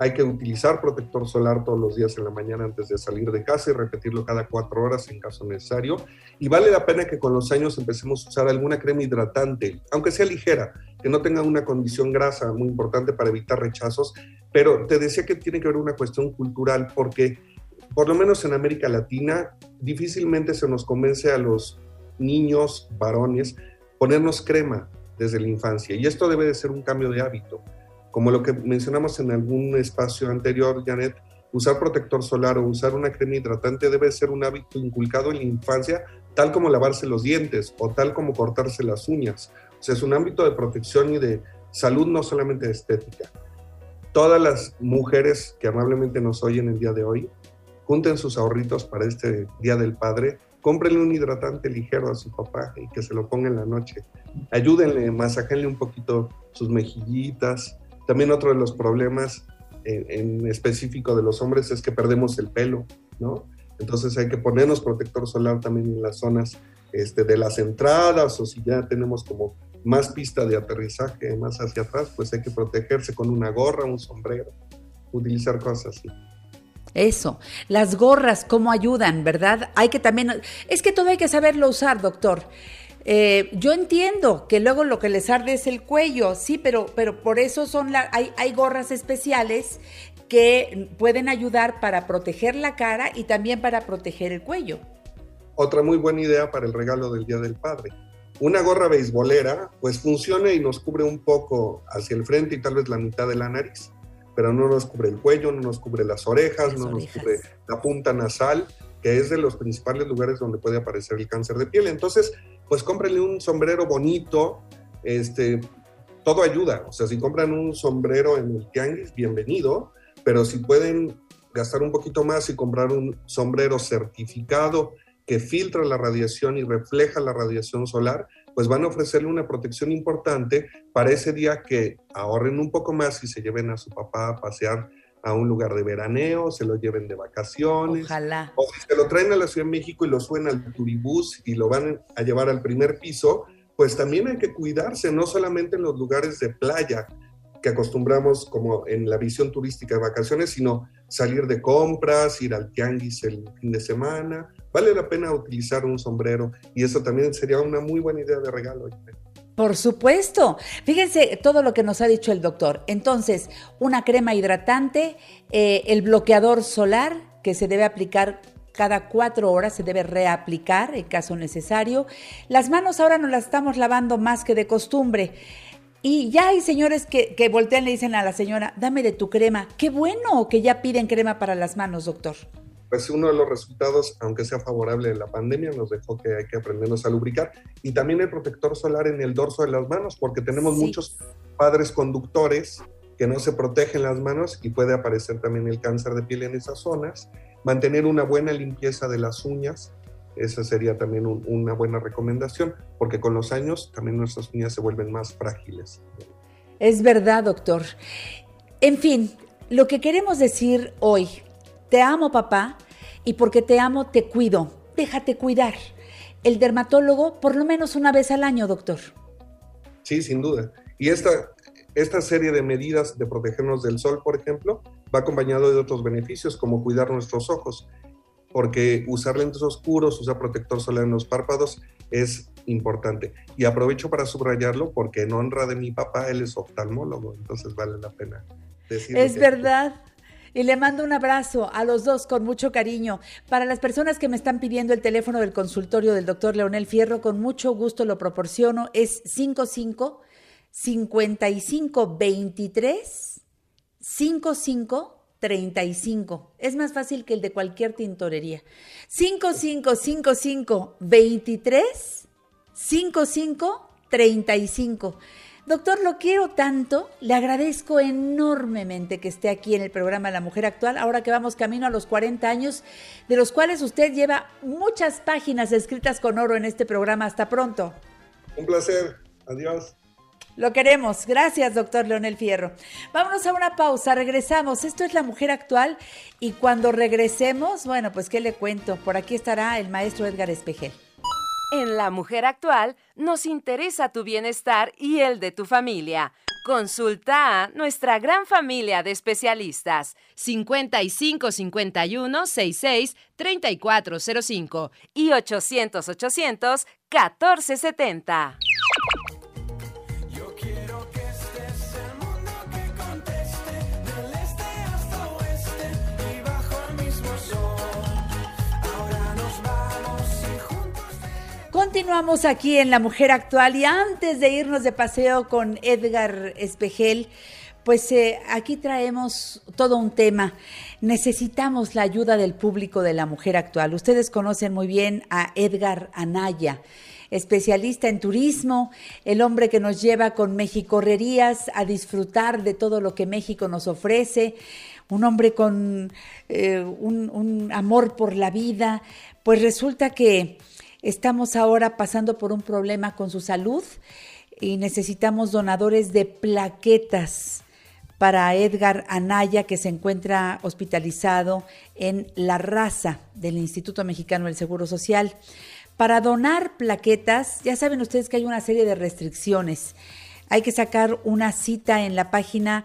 Hay que utilizar protector solar todos los días en la mañana antes de salir de casa y repetirlo cada cuatro horas en caso necesario. Y vale la pena que con los años empecemos a usar alguna crema hidratante, aunque sea ligera, que no tenga una condición grasa muy importante para evitar rechazos. Pero te decía que tiene que ver una cuestión cultural, porque por lo menos en América Latina difícilmente se nos convence a los niños varones ponernos crema desde la infancia. Y esto debe de ser un cambio de hábito como lo que mencionamos en algún espacio anterior, Janet, usar protector solar o usar una crema hidratante debe ser un hábito inculcado en la infancia, tal como lavarse los dientes o tal como cortarse las uñas. O sea, es un ámbito de protección y de salud, no solamente de estética. Todas las mujeres que amablemente nos oyen el día de hoy, junten sus ahorritos para este Día del Padre, cómprenle un hidratante ligero a su papá y que se lo ponga en la noche. Ayúdenle, masajenle un poquito sus mejillitas, también otro de los problemas en, en, específico de los hombres es que perdemos el pelo, ¿no? Entonces hay que ponernos protector solar también en las zonas este, de las entradas o si ya tenemos como más pista de aterrizaje más hacia atrás, pues hay que protegerse con una gorra, un sombrero, utilizar cosas así. Eso, las gorras, ¿cómo ayudan, verdad? Hay que también, es que todo hay que saberlo usar, doctor. Eh, yo entiendo que luego lo que les arde es el cuello, sí, pero, pero por eso son la, hay, hay gorras especiales que pueden ayudar para proteger la cara y también para proteger el cuello. Otra muy buena idea para el regalo del Día del Padre. Una gorra beisbolera, pues funciona y nos cubre un poco hacia el frente y tal vez la mitad de la nariz, pero no nos cubre el cuello, no nos cubre las orejas, Las no orejas. nos cubre la punta nasal, que es de los principales lugares donde puede aparecer el cáncer de piel. Entonces, pues cómprenle un sombrero bonito, este, todo ayuda. O sea, si compran un sombrero en el tianguis, bienvenido, pero si pueden gastar un poquito más y comprar un sombrero certificado que filtra la radiación y refleja la radiación solar, pues van a ofrecerle una protección importante para ese día que ahorren un poco más y se lleven a su papá a pasear a un lugar de veraneo, se lo lleven de vacaciones. Ojalá. O si se lo traen a la Ciudad de México y lo suben al turibús y lo van a llevar al primer piso, pues también hay que cuidarse, no solamente en los lugares de playa que acostumbramos como en la visión turística de vacaciones, sino salir de compras, ir al tianguis el fin de semana. Vale la pena utilizar un sombrero y eso también sería una muy buena idea de regalo. Por supuesto. Fíjense todo lo que nos ha dicho el doctor. Entonces, una crema hidratante, eh, el bloqueador solar que se debe aplicar cada cuatro horas, se debe reaplicar en caso necesario. Las manos ahora nos las estamos lavando más que de costumbre. Y ya hay señores que, que voltean y le dicen a la señora, dame de tu crema. Qué bueno que ya piden crema para las manos, doctor. Pues uno de los resultados, aunque sea favorable de la pandemia, nos dejó que hay que aprendernos a lubricar. Y también el protector solar en el dorso de las manos, porque tenemos Sí. muchos padres conductores que no se protegen las manos y puede aparecer también el cáncer de piel en esas zonas. Mantener una buena limpieza de las uñas, esa sería también un- una buena recomendación, porque con los años también nuestras uñas se vuelven más frágiles. Es verdad, doctor. En fin, lo que queremos decir hoy, te amo papá y porque te amo te cuido, déjate cuidar. El dermatólogo por lo menos una vez al año, doctor. Sí, sin duda. Y esta, esta serie de medidas de protegernos del sol, por ejemplo, va acompañado de otros beneficios, como cuidar nuestros ojos, porque usar lentes oscuros, usar protector solar en los párpados es importante. Y aprovecho para subrayarlo porque en honra de mi papá, él es oftalmólogo, entonces vale la pena decirlo. Es que- verdad. Y le mando un abrazo a los dos con mucho cariño. Para las personas que me están pidiendo el teléfono del consultorio del doctor Leonel Fierro, con mucho gusto lo proporciono. Es 55 55 23 55 35. Es más fácil que el de cualquier tintorería. 55 55 23 55 35. Doctor, lo quiero tanto, le agradezco enormemente que esté aquí en el programa La Mujer Actual, ahora que vamos camino a los 40 años, de los cuales usted lleva muchas páginas escritas con oro en este programa. Hasta pronto. Un placer. Adiós. Lo queremos. Gracias, doctor Leonel Fierro. Vámonos a una pausa, regresamos. Esto es La Mujer Actual y cuando regresemos, bueno, pues qué le cuento. Por aquí estará el maestro Edgar Espejel. En La Mujer Actual nos interesa tu bienestar y el de tu familia. Consulta a nuestra gran familia de especialistas 55 51 66 3405 y 800 800 1470. Continuamos aquí en La Mujer Actual y antes de irnos de paseo con Edgar Espejel, pues eh, aquí traemos todo un tema. Necesitamos la ayuda del público de La Mujer Actual. Ustedes conocen muy bien a Edgar Anaya, especialista en turismo, el hombre que nos lleva con Mexicorrerías a disfrutar de todo lo que México nos ofrece, un hombre con eh, un, un amor por la vida. Pues resulta que Estamos ahora pasando por un problema con su salud y necesitamos donadores de plaquetas para Edgar Anaya, que se encuentra hospitalizado en La Raza del Instituto Mexicano del Seguro Social. Para donar plaquetas, ya saben ustedes que hay una serie de restricciones. Hay que sacar una cita en la página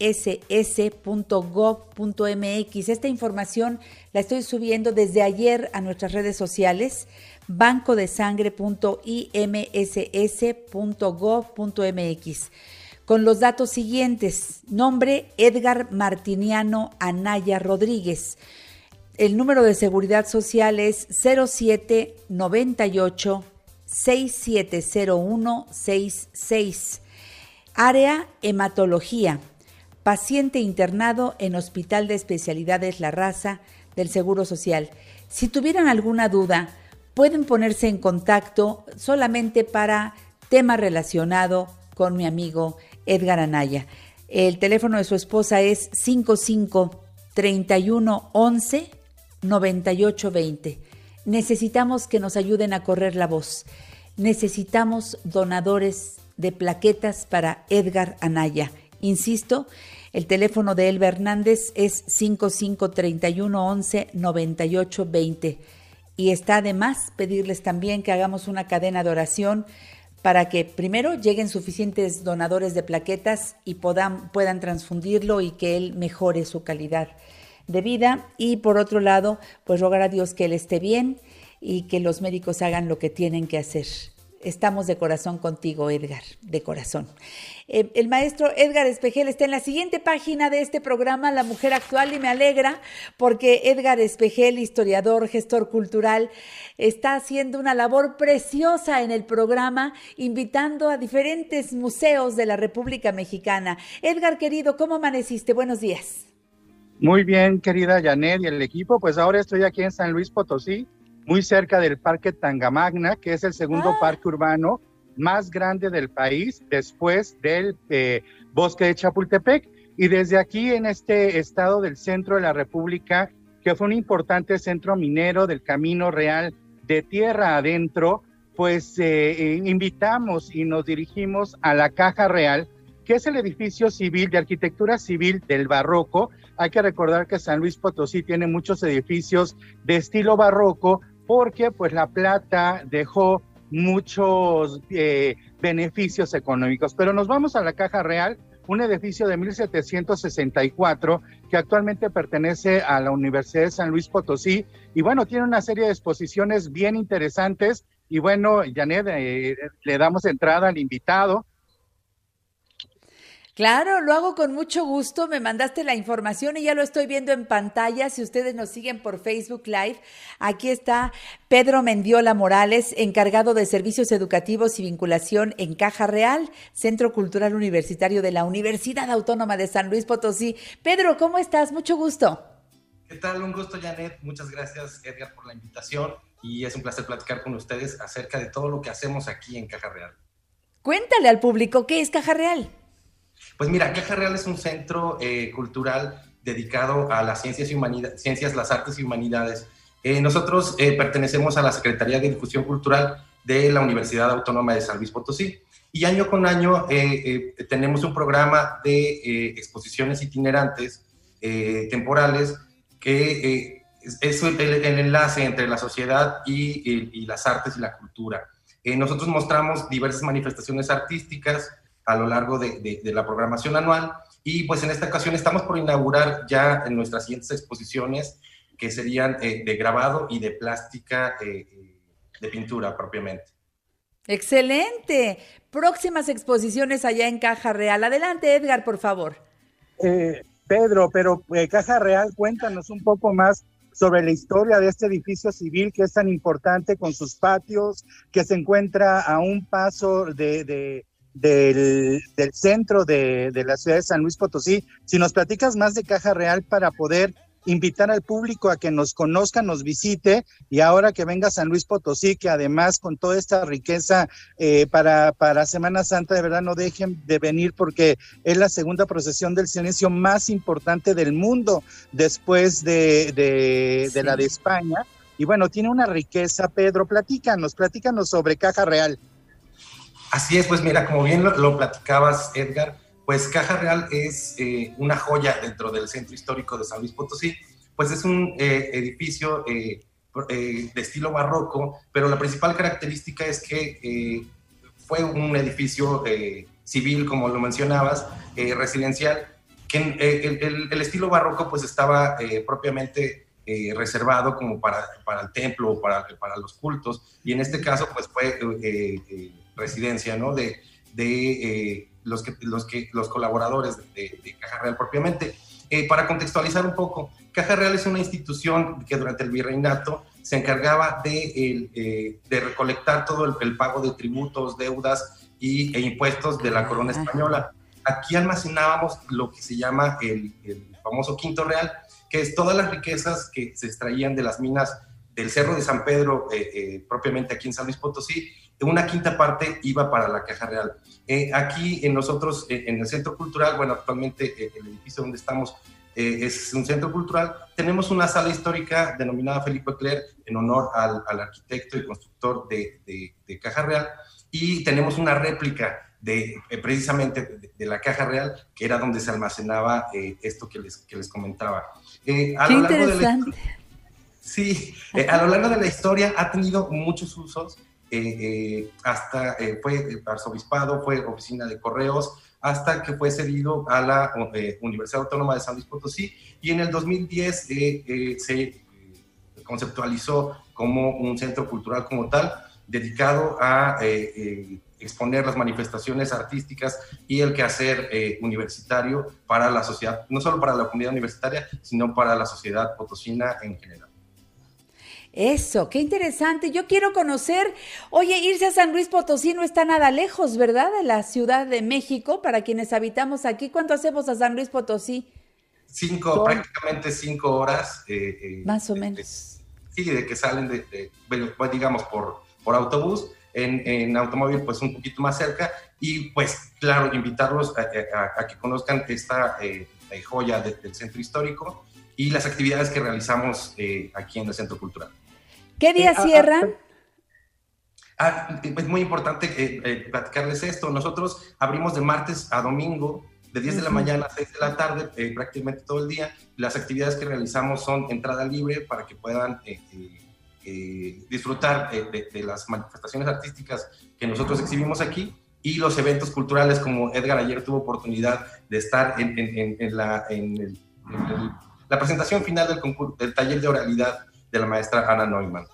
bancodesangre.imss.gov.mx. Esta información la estoy subiendo desde ayer a nuestras redes sociales, bancodesangre.imss.gov.mx. Con los datos siguientes, nombre Edgar Martiniano Anaya Rodríguez. El número de seguridad social es 0798 670166. Área hematología. Paciente internado en Hospital de Especialidades La Raza del Seguro Social. Si tuvieran alguna duda, pueden ponerse en contacto solamente para tema relacionado con mi amigo Edgar Anaya. El teléfono de su esposa es 55 31 11 9820. Necesitamos que nos ayuden a correr la voz. Necesitamos donadores de plaquetas para Edgar Anaya. Insisto, el teléfono de Elba Hernández es 5531119820. Y está además pedirles también que hagamos una cadena de oración para que primero lleguen suficientes donadores de plaquetas y puedan, puedan transfundirlo y que él mejore su calidad de vida. Y por otro lado, pues rogar a Dios que él esté bien y que los médicos hagan lo que tienen que hacer. Estamos de corazón contigo, Edgar, de corazón. Eh, el maestro Edgar Espejel está en la siguiente página de este programa, La Mujer Actual, y me alegra porque Edgar Espejel, historiador, gestor cultural, está haciendo una labor preciosa en el programa, invitando a diferentes museos de la República Mexicana. Edgar, querido, ¿cómo amaneciste? Buenos días. Muy bien, querida Janet y el equipo, pues ahora estoy aquí en San Luis Potosí muy cerca del Parque Tangamagna, que es el segundo Ah. parque urbano más grande del país después del eh, bosque de Chapultepec. Y desde aquí en este estado del centro de la República, que fue un importante centro minero del Camino Real de tierra adentro, pues eh, eh, invitamos y nos dirigimos a la Caja Real, que es el edificio civil de arquitectura civil del barroco. Hay que recordar que San Luis Potosí tiene muchos edificios de estilo barroco porque pues la plata dejó muchos eh, beneficios económicos. Pero nos vamos a la Caja Real, un edificio de 1764 que actualmente pertenece a la Universidad de San Luis Potosí y bueno, tiene una serie de exposiciones bien interesantes y bueno, Janet, eh, le damos entrada al invitado. Claro, lo hago con mucho gusto. Me mandaste la información y ya lo estoy viendo en pantalla. Si ustedes nos siguen por Facebook Live, aquí está Pedro Mendiola Morales, encargado de servicios educativos y vinculación en Caja Real, Centro Cultural Universitario de la Universidad Autónoma de San Luis Potosí. Pedro, ¿cómo estás? Mucho gusto. ¿Qué tal? Un gusto, Janet. Muchas gracias, Edgar, por la invitación. Y es un placer platicar con ustedes acerca de todo lo que hacemos aquí en Caja Real. Cuéntale al público qué es Caja Real. Pues mira, Caja Real es un centro eh, cultural dedicado a las ciencias humanidades, ciencias, las artes y humanidades. Eh, nosotros eh, pertenecemos a la Secretaría de Difusión Cultural de la Universidad Autónoma de San Luis Potosí. Y año con año tenemos un programa de exposiciones itinerantes temporales que es, el, enlace entre la sociedad y, y- las artes y la cultura. Nosotros mostramos diversas manifestaciones artísticas a lo largo de, de- de la programación anual y pues en esta ocasión estamos por inaugurar ya en nuestras siguientes exposiciones que serían eh, de grabado y de plástica eh, eh, de pintura propiamente. Excelente. Próximas exposiciones allá en Caja Real. Adelante, Edgar, por favor. Eh, Pedro, pero eh, Caja Real, cuéntanos un poco más sobre la historia de este edificio civil que es tan importante con sus patios, que se encuentra a un paso de, de- del, del centro de, de la ciudad de San Luis Potosí. Si nos platicas más de Caja Real para poder invitar al público a que nos conozca, nos visite y ahora que venga San Luis Potosí, que además con toda esta riqueza eh, para, para Semana Santa, de verdad no dejen de venir porque es la segunda procesión del silencio más importante del mundo después de, de, de la de España. Y bueno, tiene una riqueza, Pedro, platícanos, platícanos sobre Caja Real. Así es, pues mira, como bien lo, lo platicabas, Edgar, pues Caja Real es eh, una joya dentro del centro histórico de San Luis Potosí, pues es un eh, edificio eh, eh, de estilo barroco, pero la principal característica es que eh, fue un edificio eh, civil, como lo mencionabas, residencial, que el, el- el estilo barroco pues estaba propiamente reservado como para, para el templo para, para los cultos, y en este caso pues fue residencia, ¿no? De, de eh, los, que, los, que, los colaboradores de, de Caja Real propiamente. Eh, para contextualizar un poco, Caja Real es una institución que durante el virreinato se encargaba de, eh, de recolectar todo el, el pago de tributos, deudas y, e impuestos de la corona española. Aquí almacenábamos lo que se llama el, el famoso quinto real, que es todas las riquezas que se extraían de las minas del Cerro de San Pedro, eh, eh, propiamente aquí en San Luis Potosí, una quinta parte iba para la Caja Real. Eh, aquí en nosotros, eh, en el Centro Cultural, bueno, actualmente eh, el edificio donde estamos es un centro cultural, tenemos una sala histórica denominada Felipe Cler en honor al, al arquitecto y constructor de, de, de Caja Real y tenemos una réplica de precisamente de, de la Caja Real, que era donde se almacenaba esto que les, que les comentaba. A Qué lo largo de la interesante. Sí, eh, a lo largo de la historia ha tenido muchos usos, eh, eh, hasta eh, fue arzobispado, fue oficina de correos, hasta que fue cedido a la Universidad Autónoma de San Luis Potosí y en el 2010 eh, eh, se conceptualizó como un centro cultural como tal, dedicado a exponer las manifestaciones artísticas y el quehacer eh, universitario para la sociedad, no solo para la comunidad universitaria, sino para la sociedad potosina en general. Eso, qué interesante. Yo quiero conocer, oye, irse a San Luis Potosí no está nada lejos, ¿verdad? De la Ciudad de México, para quienes habitamos aquí. ¿Cuánto hacemos a San Luis Potosí? Cinco, prácticamente cinco horas. eh, eh, Más o de- menos. Sí, de que salen, de, de- digamos, por, por autobús, en, en automóvil pues un poquito más cerca y pues claro, invitarlos a, a- a que conozcan esta eh, eh, joya de- del centro histórico y las actividades que realizamos aquí en el Centro Cultural. ¿Qué día Eh, cierran? Ah, es muy importante eh, eh, platicarles esto. Nosotros abrimos de martes a domingo, de 10 de la mañana a 6 de la tarde, eh, prácticamente todo el día. Las actividades que realizamos son entrada libre para que puedan eh, eh, eh, disfrutar eh, de, de las manifestaciones artísticas que nosotros exhibimos aquí y los eventos culturales, como Edgar ayer tuvo oportunidad de estar en, en- en- en la, en el- en el- la presentación final del, concurso, del taller de oralidad de la maestra Ana Neumann.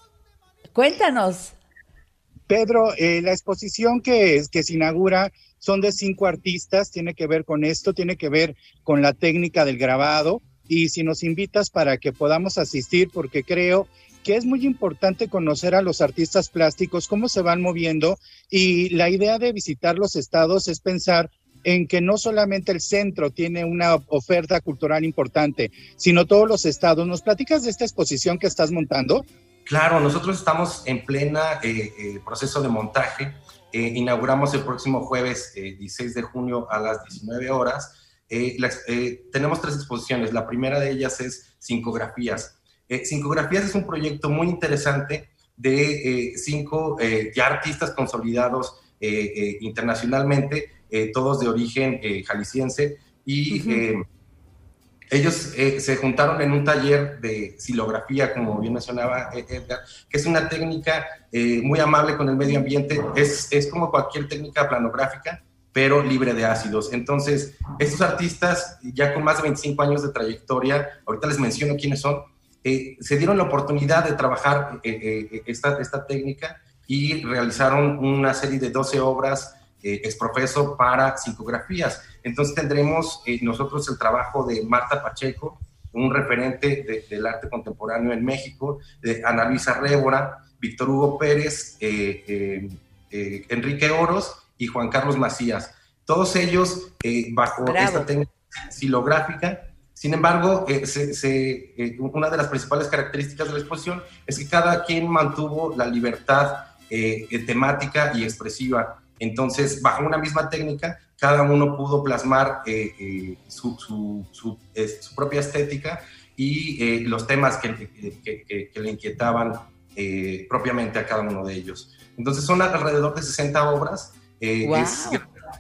Cuéntanos. Pedro, eh, la exposición que, que se inaugura son de cinco artistas, tiene que ver con esto, tiene que ver con la técnica del grabado y si nos invitas para que podamos asistir, porque creo que es muy importante conocer a los artistas plásticos, cómo se van moviendo y la idea de visitar los estados es pensar en que no solamente el centro tiene una oferta cultural importante, sino todos los estados. ¿Nos platicas de esta exposición que estás montando? Claro, nosotros estamos en plena eh, eh, proceso de montaje. Eh, inauguramos el próximo jueves eh, 16 de junio a las 19 horas. Tenemos tres exposiciones. La primera de ellas es Cincografías. Eh, Cincografías es un proyecto muy interesante de cinco artistas consolidados internacionalmente, eh, todos de origen eh, jalisciense. Y eh, ellos se juntaron en un taller de silografía, como bien mencionaba Edgar, que es una técnica muy amable con el medio ambiente. Es, es como cualquier técnica planográfica, pero libre de ácidos. Entonces, estos artistas, ya con más de 25 años de trayectoria, ahorita les menciono quiénes son, eh, se dieron la oportunidad de trabajar eh, eh, esta, esta técnica y realizaron una serie de 12 obras eh, exprofeso para psicografías. Entonces tendremos eh, nosotros el trabajo de Marta Pacheco, un referente de- del arte contemporáneo en México, de Ana Luisa Rébora, Víctor Hugo Pérez, eh, eh, Enrique Oros y Juan Carlos Macías. Todos ellos bajo Bravo. esta técnica silográfica. Sin embargo, eh, se- se- eh, una de las principales características de la exposición es que cada quien mantuvo la libertad eh, temática y expresiva. Entonces, bajo una misma técnica, cada uno pudo plasmar eh, eh, su, su- su, eh, su propia estética y eh, los temas que, que- que- que le inquietaban propiamente a cada uno de ellos. Entonces, son alrededor de 60 obras. Es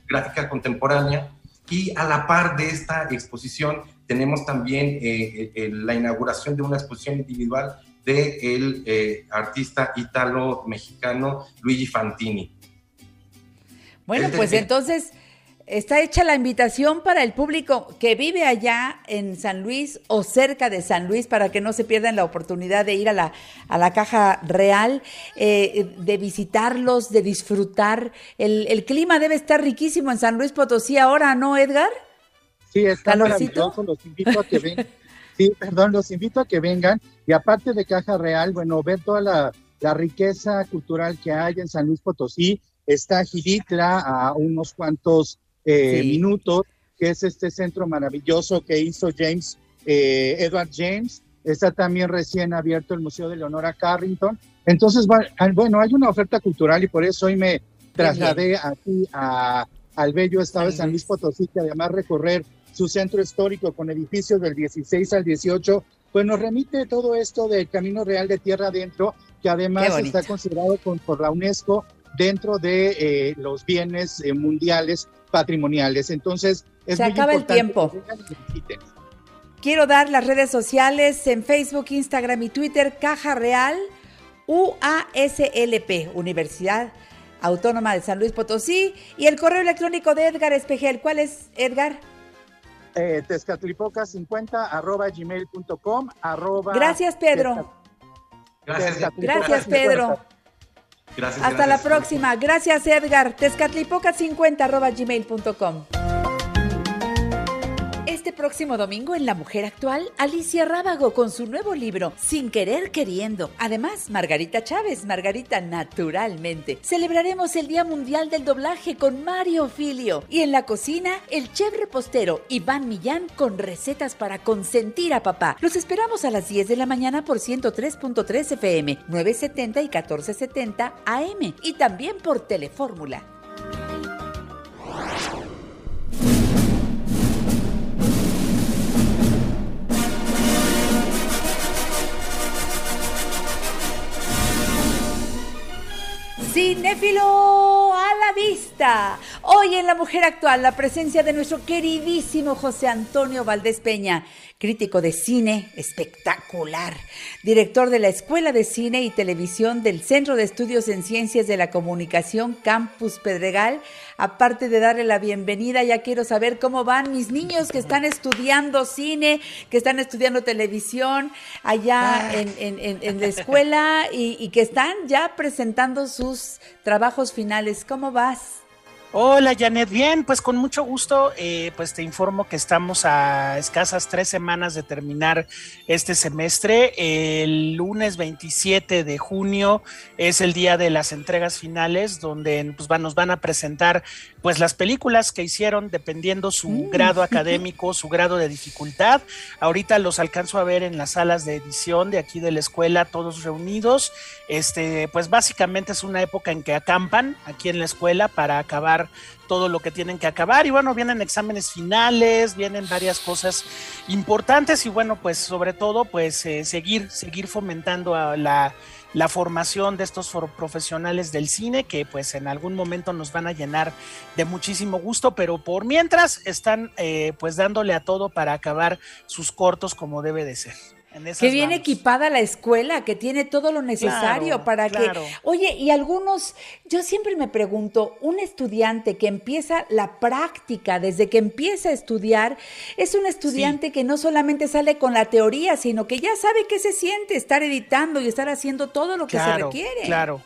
gráfica contemporánea. Y a la par de esta exposición, tenemos también la inauguración de una exposición individual del artista italo-mexicano Luigi Fantini. Bueno, pues entonces está hecha la invitación para el público que vive allá en San Luis o cerca de San Luis para que no se pierdan la oportunidad de ir a la, a la caja real, eh, de visitarlos, de disfrutar. El, el clima debe estar riquísimo en San Luis Potosí ahora, ¿no, Edgar? Sí, está ¿Calorcito? los invito a que vengan. Sí, perdón, los invito a que vengan. Y aparte de Caja Real, bueno, ver toda la, la riqueza cultural que hay en San Luis Potosí. Está Gilitla a unos cuantos eh, Sí. minutos, que es este centro maravilloso que hizo James, eh, Edward James. Está también recién abierto el Museo de Leonora Carrington. Entonces, bueno, hay una oferta cultural y por eso hoy me trasladé aquí a, al bello estado de San Luis. Potosí, que además recorrer su centro histórico con edificios del 16 al 18, pues nos remite todo esto del Camino Real de Tierra Adentro, que además está considerado con, por la UNESCO dentro de eh, los bienes eh, mundiales patrimoniales. Entonces, es Se muy acaba el importante tiempo. que. Quiero dar las redes sociales en Facebook, Instagram y Twitter, Caja Real, UASLP, Universidad Autónoma de San Luis Potosí, y el correo electrónico de Edgar Espejel. ¿Cuál es, Edgar? Eh, tezcatlipoca50 arroba gmail.com arroba Gracias, Pedro. Gracias. Gracias, Pedro. Gracias. Hasta la gracias. próxima. Gracias, Edgar. Tezcatlipoca50 arroba gmail.com. Este próximo domingo en La Mujer Actual, Alicia Rábago con su nuevo libro, Sin Querer Queriendo. Además, Margarita Chávez, Margarita Naturalmente. Celebraremos el Día Mundial del Doblaje con Mario Filio. Y en la cocina, el chef repostero Iván Millán con recetas para consentir a papá. Los esperamos a las 10 de la mañana por 103.3 FM, 970 y 1470 AM. Y también por Telefórmula. Cinéfilo a la vista. Hoy en La Mujer Actual, la presencia de nuestro queridísimo José Antonio Valdés Peña, crítico de cine espectacular, director de la Escuela de Cine y Televisión del Centro de Estudios en Ciencias de la Comunicación Campus Pedregal. Aparte de darle la bienvenida, ya quiero saber cómo van mis niños que están estudiando cine, que están estudiando televisión allá en, en- en- en la escuela y, y que están ya presentando sus trabajos finales. ¿Cómo vas? Hola Janet, bien, pues con mucho gusto, eh, pues te informo que estamos a escasas tres semanas de terminar este semestre. El lunes 27 de junio es el día de las entregas finales, donde pues, nos van a presentar pues las películas que hicieron dependiendo su Mm. grado académico, su grado de dificultad. Ahorita los alcanzo a ver en las salas de edición de aquí de la escuela, todos reunidos. Este, pues básicamente es una época en que acampan aquí en la escuela para acabar todo lo que tienen que acabar y bueno, vienen exámenes finales, vienen varias cosas importantes y bueno, pues sobre todo pues eh, seguir, seguir fomentando a la, la formación de estos profesionales del cine que pues en algún momento nos van a llenar de muchísimo gusto, pero por mientras están eh, pues dándole a todo para acabar sus cortos como debe de ser. Que viene equipada la escuela, que tiene todo lo necesario Claro, para claro. que... Oye, y algunos, yo siempre me pregunto, un estudiante que empieza la práctica desde que empieza a estudiar, es un estudiante que no solamente sale con la teoría, sino que ya sabe qué se siente estar editando y estar haciendo todo lo que se requiere. Claro.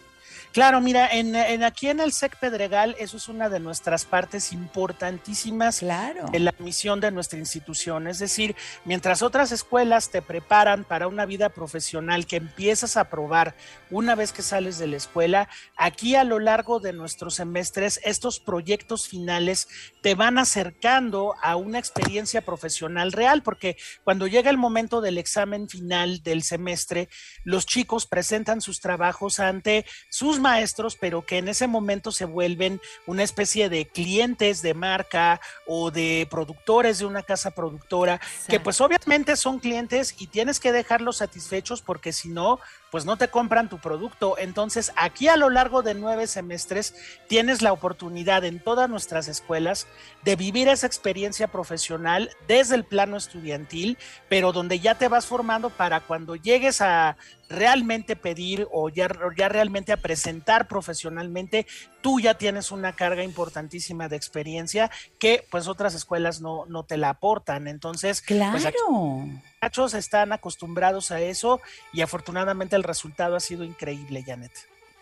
Claro, mira, en, en aquí en el SEC Pedregal, eso es una de nuestras partes importantísimas Claro. de la misión de nuestra institución. Es decir, mientras otras escuelas te preparan para una vida profesional que empiezas a probar una vez que sales de la escuela, aquí a lo largo de nuestros semestres, estos proyectos finales te van acercando a una experiencia profesional real, porque cuando llega el momento del examen final del semestre, los chicos presentan sus trabajos ante sus maestros, pero que en ese momento se vuelven una especie de clientes de marca o de productores de una casa productora, que pues obviamente son clientes y tienes que dejarlos satisfechos porque si no, pues no te compran tu producto. Entonces, aquí a lo largo de nueve semestres tienes la oportunidad en todas nuestras escuelas de vivir esa experiencia profesional desde el plano estudiantil, pero donde ya te vas formando para cuando llegues a realmente pedir o ya, ya realmente a presentar profesionalmente, tú ya tienes una carga importantísima de experiencia que pues otras escuelas no, no te la aportan. Entonces, pues Claro. muchachos están acostumbrados a eso y afortunadamente el resultado ha sido increíble, Janet.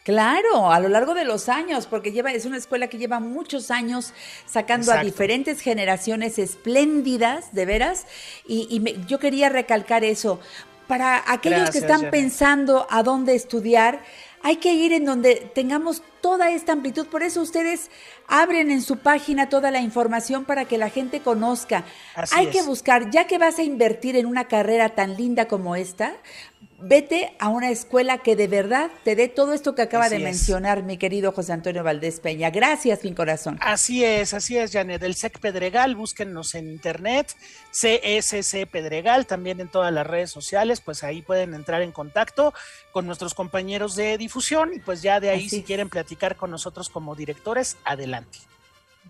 Claro, a lo largo de los años, porque lleva, es una escuela que lleva muchos años sacando a diferentes generaciones espléndidas, de veras, y, y me- yo quería recalcar eso. Para aquellos que están pensando a dónde estudiar, hay que ir en donde tengamos toda esta amplitud. Por eso ustedes abren en su página toda la información para que la gente conozca. Así hay que buscar, ya que vas a invertir en una carrera tan linda como esta, vete a una escuela que de verdad te dé todo esto que acaba Así de es. mencionar mi querido José Antonio Valdés Peña. Gracias, mi corazón. Así es, así es, Janet. El SEC Pedregal, búsquennos en internet, CSC Pedregal, también en todas las redes sociales, pues ahí pueden entrar en contacto con nuestros compañeros de difusión y pues ya de ahí, Así si es. quieren platicar con nosotros como directores, adelante.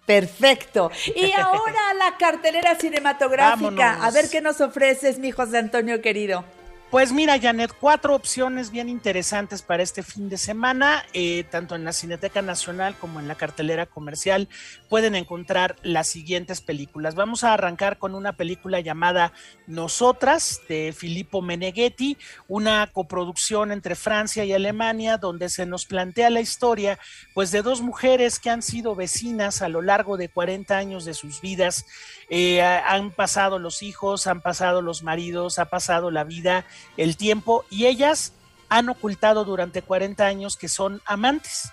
Perfecto. Y ahora la cartelera cinematográfica. Vámonos. A ver qué nos ofreces, mi José Antonio querido. Pues mira, Janet, cuatro opciones bien interesantes para este fin de semana, eh, tanto en la Cineteca Nacional como en la cartelera comercial. Pueden encontrar las siguientes películas. Vamos a arrancar con una película llamada Nosotras, de Filippo Meneghetti, una coproducción entre Francia y Alemania, donde se nos plantea la historia pues, de dos mujeres que han sido vecinas a lo largo de 40 años de sus vidas. Eh, han pasado los hijos, han pasado los maridos, ha pasado la vida, el tiempo, y ellas han ocultado durante 40 años que son amantes.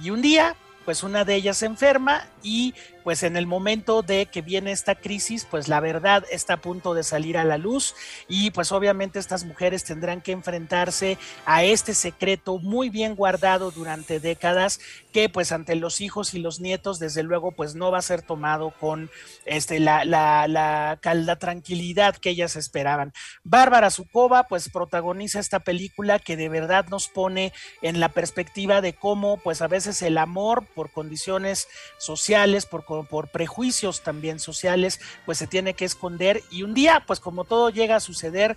Y un día, pues una de ellas se enferma y pues en el momento de que viene esta crisis, pues la verdad está a punto de salir a la luz y pues obviamente estas mujeres tendrán que enfrentarse a este secreto muy bien guardado durante décadas que pues ante los hijos y los nietos desde luego pues no va a ser tomado con este la, la, tranquilidad que ellas esperaban. Bárbara Sukova pues protagoniza esta película que de verdad nos pone en la perspectiva de cómo pues a veces el amor por condiciones sociales, por por prejuicios también sociales, pues se tiene que esconder y un día, pues como todo llega a suceder,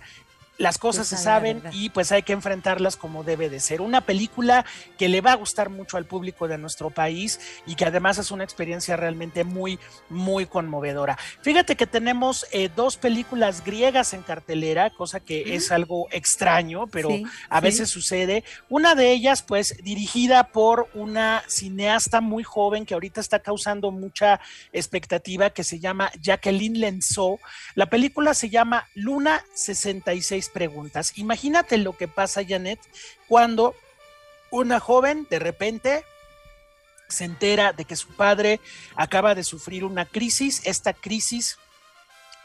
las cosas se saben y pues hay que enfrentarlas como debe de ser. Una película que le va a gustar mucho al público de nuestro país y que además es una experiencia realmente muy, muy conmovedora. Fíjate que tenemos eh, dos películas griegas en cartelera, cosa que es algo extraño, pero Sí, a sí. veces sucede. Una de ellas, pues, dirigida por una cineasta muy joven que ahorita está causando mucha expectativa, que se llama Jacqueline Lenceau. La película se llama Luna 66 preguntas. Imagínate lo que pasa, Janet, cuando una joven de repente se entera de que su padre acaba de sufrir una crisis. Esta crisis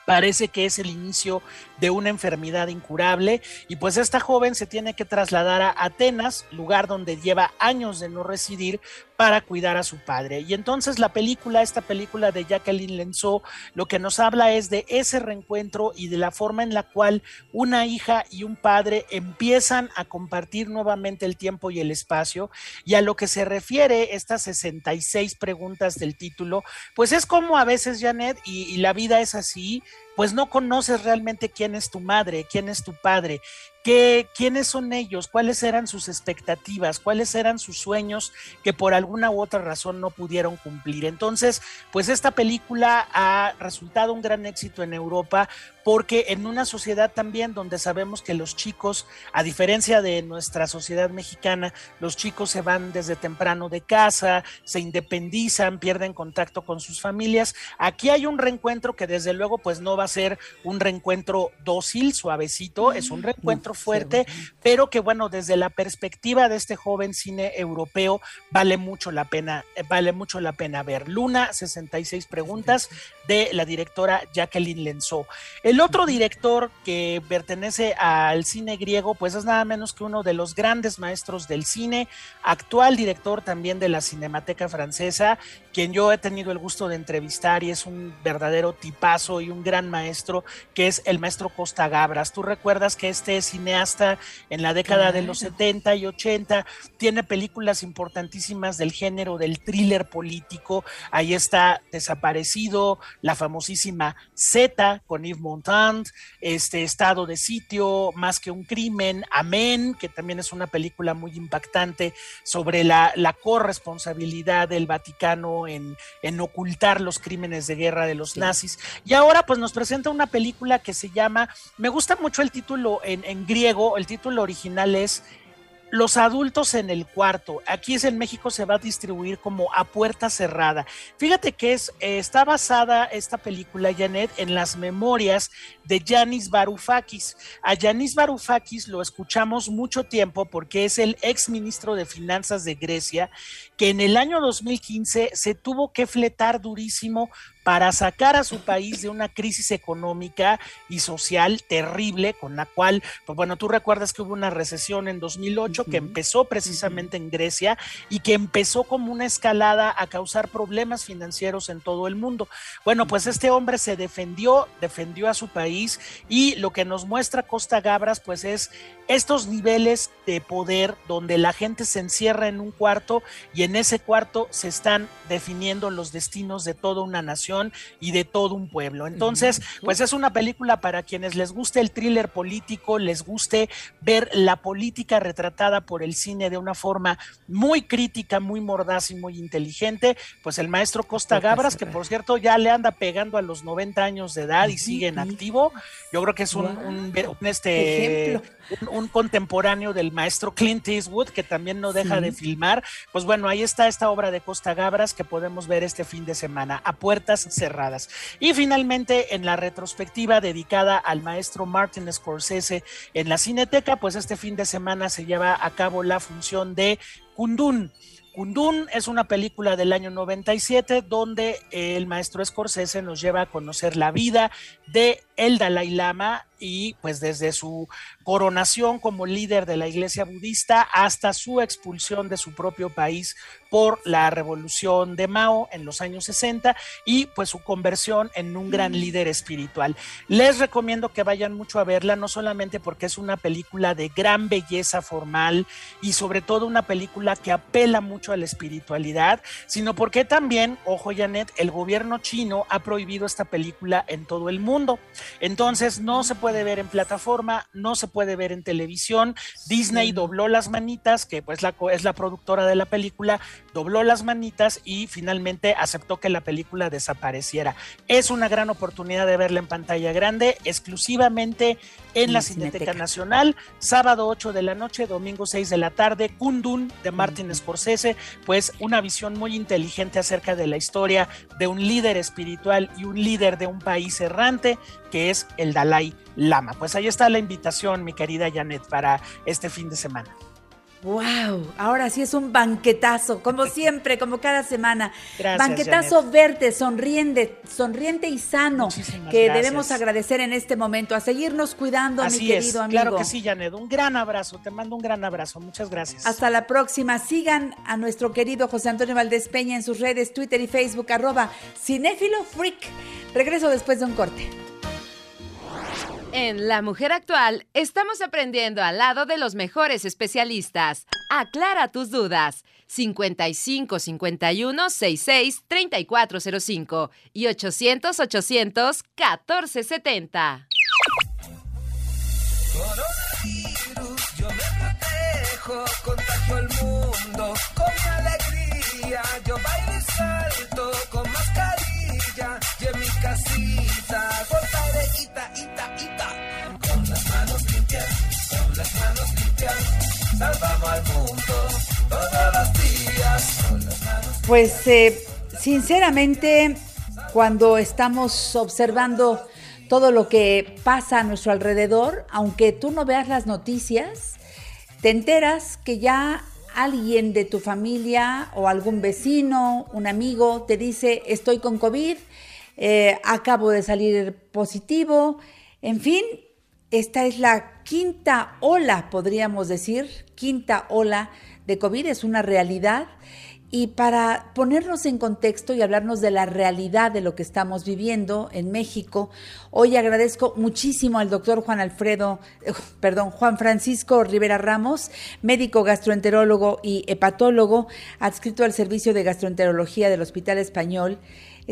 parece que es el inicio de una enfermedad incurable y pues esta joven se tiene que trasladar a Atenas, lugar donde lleva años de no residir para cuidar a su padre. Y entonces la película, esta película de Jacqueline Lenceau, lo que nos habla es de ese reencuentro y de la forma en la cual una hija y un padre empiezan a compartir nuevamente el tiempo y el espacio. Y a lo que se refiere estas 66 preguntas del título, pues es como a veces, Janet, y la vida es así, pues no conoces realmente quién es tu madre, quién es tu padre, qué, quiénes son ellos, cuáles eran sus expectativas, cuáles eran sus sueños que por alguna u otra razón no pudieron cumplir. Entonces, pues esta película ha resultado un gran éxito en Europa porque en una sociedad también donde sabemos que los chicos, a diferencia de nuestra sociedad mexicana, los chicos se van desde temprano de casa, se independizan, pierden contacto con sus familias. Aquí hay un reencuentro que desde luego pues no va a ser un reencuentro dócil, suavecito, es un reencuentro fuerte, pero que bueno, desde la perspectiva de este joven cine europeo vale mucho la pena, eh, vale mucho la pena ver. Luna 66 preguntas de la directora Jacqueline Lenceau. El otro director que pertenece al cine griego, pues es nada menos que uno de los grandes maestros del cine, actual director también de la Cinemateca Francesa, quien yo he tenido el gusto de entrevistar y es un verdadero tipazo y un gran maestro, que es el maestro Costa Gabras. Tú recuerdas que este cineasta en la década de los 70 y 80 tiene películas importantísimas del género del thriller político. Ahí está Desaparecido, la famosísima Z con Yves Montand, este Estado de Sitio, Más que un crimen, Amén, que también es una película muy impactante sobre la, la corresponsabilidad del Vaticano en, en ocultar los crímenes de guerra de los nazis. Y ahora pues nos presenta una película que se llama, me gusta mucho el título en, griego, el título original es los adultos en el cuarto. Aquí es en México se va a distribuir como a puerta cerrada. Fíjate que es, eh, está basada esta película, Janet, en las memorias de Yanis Varoufakis. A Yanis Varoufakis lo escuchamos mucho tiempo porque es el ex ministro de Finanzas de Grecia, que en el año 2015 se tuvo que fletar durísimo para sacar a su país de una crisis económica y social terrible con la cual, pues bueno, tú recuerdas que hubo una recesión en 2008 que empezó precisamente en Grecia y que empezó como una escalada a causar problemas financieros en todo el mundo. Bueno, pues este hombre se defendió, defendió a su país y lo que nos muestra Costa Gabras pues es estos niveles de poder donde la gente se encierra en un cuarto y en ese cuarto se están definiendo los destinos de toda una nación y de todo un pueblo. Entonces, pues es una película para quienes les guste el thriller político, les guste ver la política retratada por el cine de una forma muy crítica, muy mordaz y muy inteligente, pues el maestro Costa Gabras, que por cierto ya le anda pegando a los 90 años de edad y sigue en activo, yo creo que es un, un- un, este, un, un contemporáneo del maestro Clint Eastwood, que también no deja Sí. de filmar. Pues bueno, ahí está esta obra de Costa Gabras que podemos ver este fin de semana a puertas cerradas. Y finalmente, en la retrospectiva dedicada al maestro Martin Scorsese en la Cineteca, pues este fin de semana se lleva a cabo la función de Kundun. Kundun es una película del año 97 donde el maestro Scorsese nos lleva a conocer la vida de el Dalai Lama y pues desde su coronación como líder de la iglesia budista hasta su expulsión de su propio país por la revolución de Mao en los años 60 y pues su conversión en un gran líder espiritual. Les recomiendo que vayan mucho a verla, no solamente porque es una película de gran belleza formal y sobre todo una película que apela mucho a la espiritualidad, sino porque también, ojo Janet, el gobierno chino ha prohibido esta película en todo el mundo. Entonces no se puede ver en plataforma, no se puede ver en televisión. Disney dobló las manitas, que pues la, es la productora de la película, dobló las manitas y finalmente aceptó que la película desapareciera. Es una gran oportunidad de verla en pantalla grande, exclusivamente en la Cineteca Cineteca. Nacional, sábado 8 de la noche, domingo 6 de la tarde, Kundun de Martin Scorsese, pues una visión muy inteligente acerca de la historia de un líder espiritual y un líder de un país errante que es el Dalai Lama. Pues ahí está la invitación, mi querida Janet, para este fin de semana. Wow, ahora sí es un banquetazo, como siempre, como cada semana. Gracias, banquetazo verde, sonriente, sonriente y sano, Muchísimas que gracias. debemos agradecer en este momento, a seguirnos cuidando, mi Así querido es, amigo. claro que sí, Janet. Un gran abrazo, te mando un gran abrazo. Muchas gracias. Hasta la próxima. Sigan a nuestro querido José Antonio Valdés Peña en sus redes Twitter y Facebook, arroba freak. Regreso después de un corte. En La Mujer Actual estamos aprendiendo al lado de los mejores especialistas. Aclara tus dudas. 55 51 66 3405 y 800 800 1470. Coronavirus, yo me protejo, contagio al mundo con alegría. Yo bailo y salto con mascarilla y en mi casita cortaré ita, ita, ita. Pues eh, sinceramente, cuando estamos observando todo lo que pasa a nuestro alrededor, aunque tú no veas las noticias, te enteras que ya alguien de tu familia o algún vecino, un amigo, te dice, estoy con COVID, eh, acabo de salir positivo, en fin, esta es la quinta ola, podríamos decir, quinta ola de COVID, es una realidad. Y para ponernos en contexto y hablarnos de la realidad de lo que estamos viviendo en México, hoy agradezco muchísimo al doctor Juan Alfredo, eh, perdón, Juan Francisco Rivera Ramos, médico gastroenterólogo y hepatólogo, adscrito al servicio de gastroenterología del Hospital Español.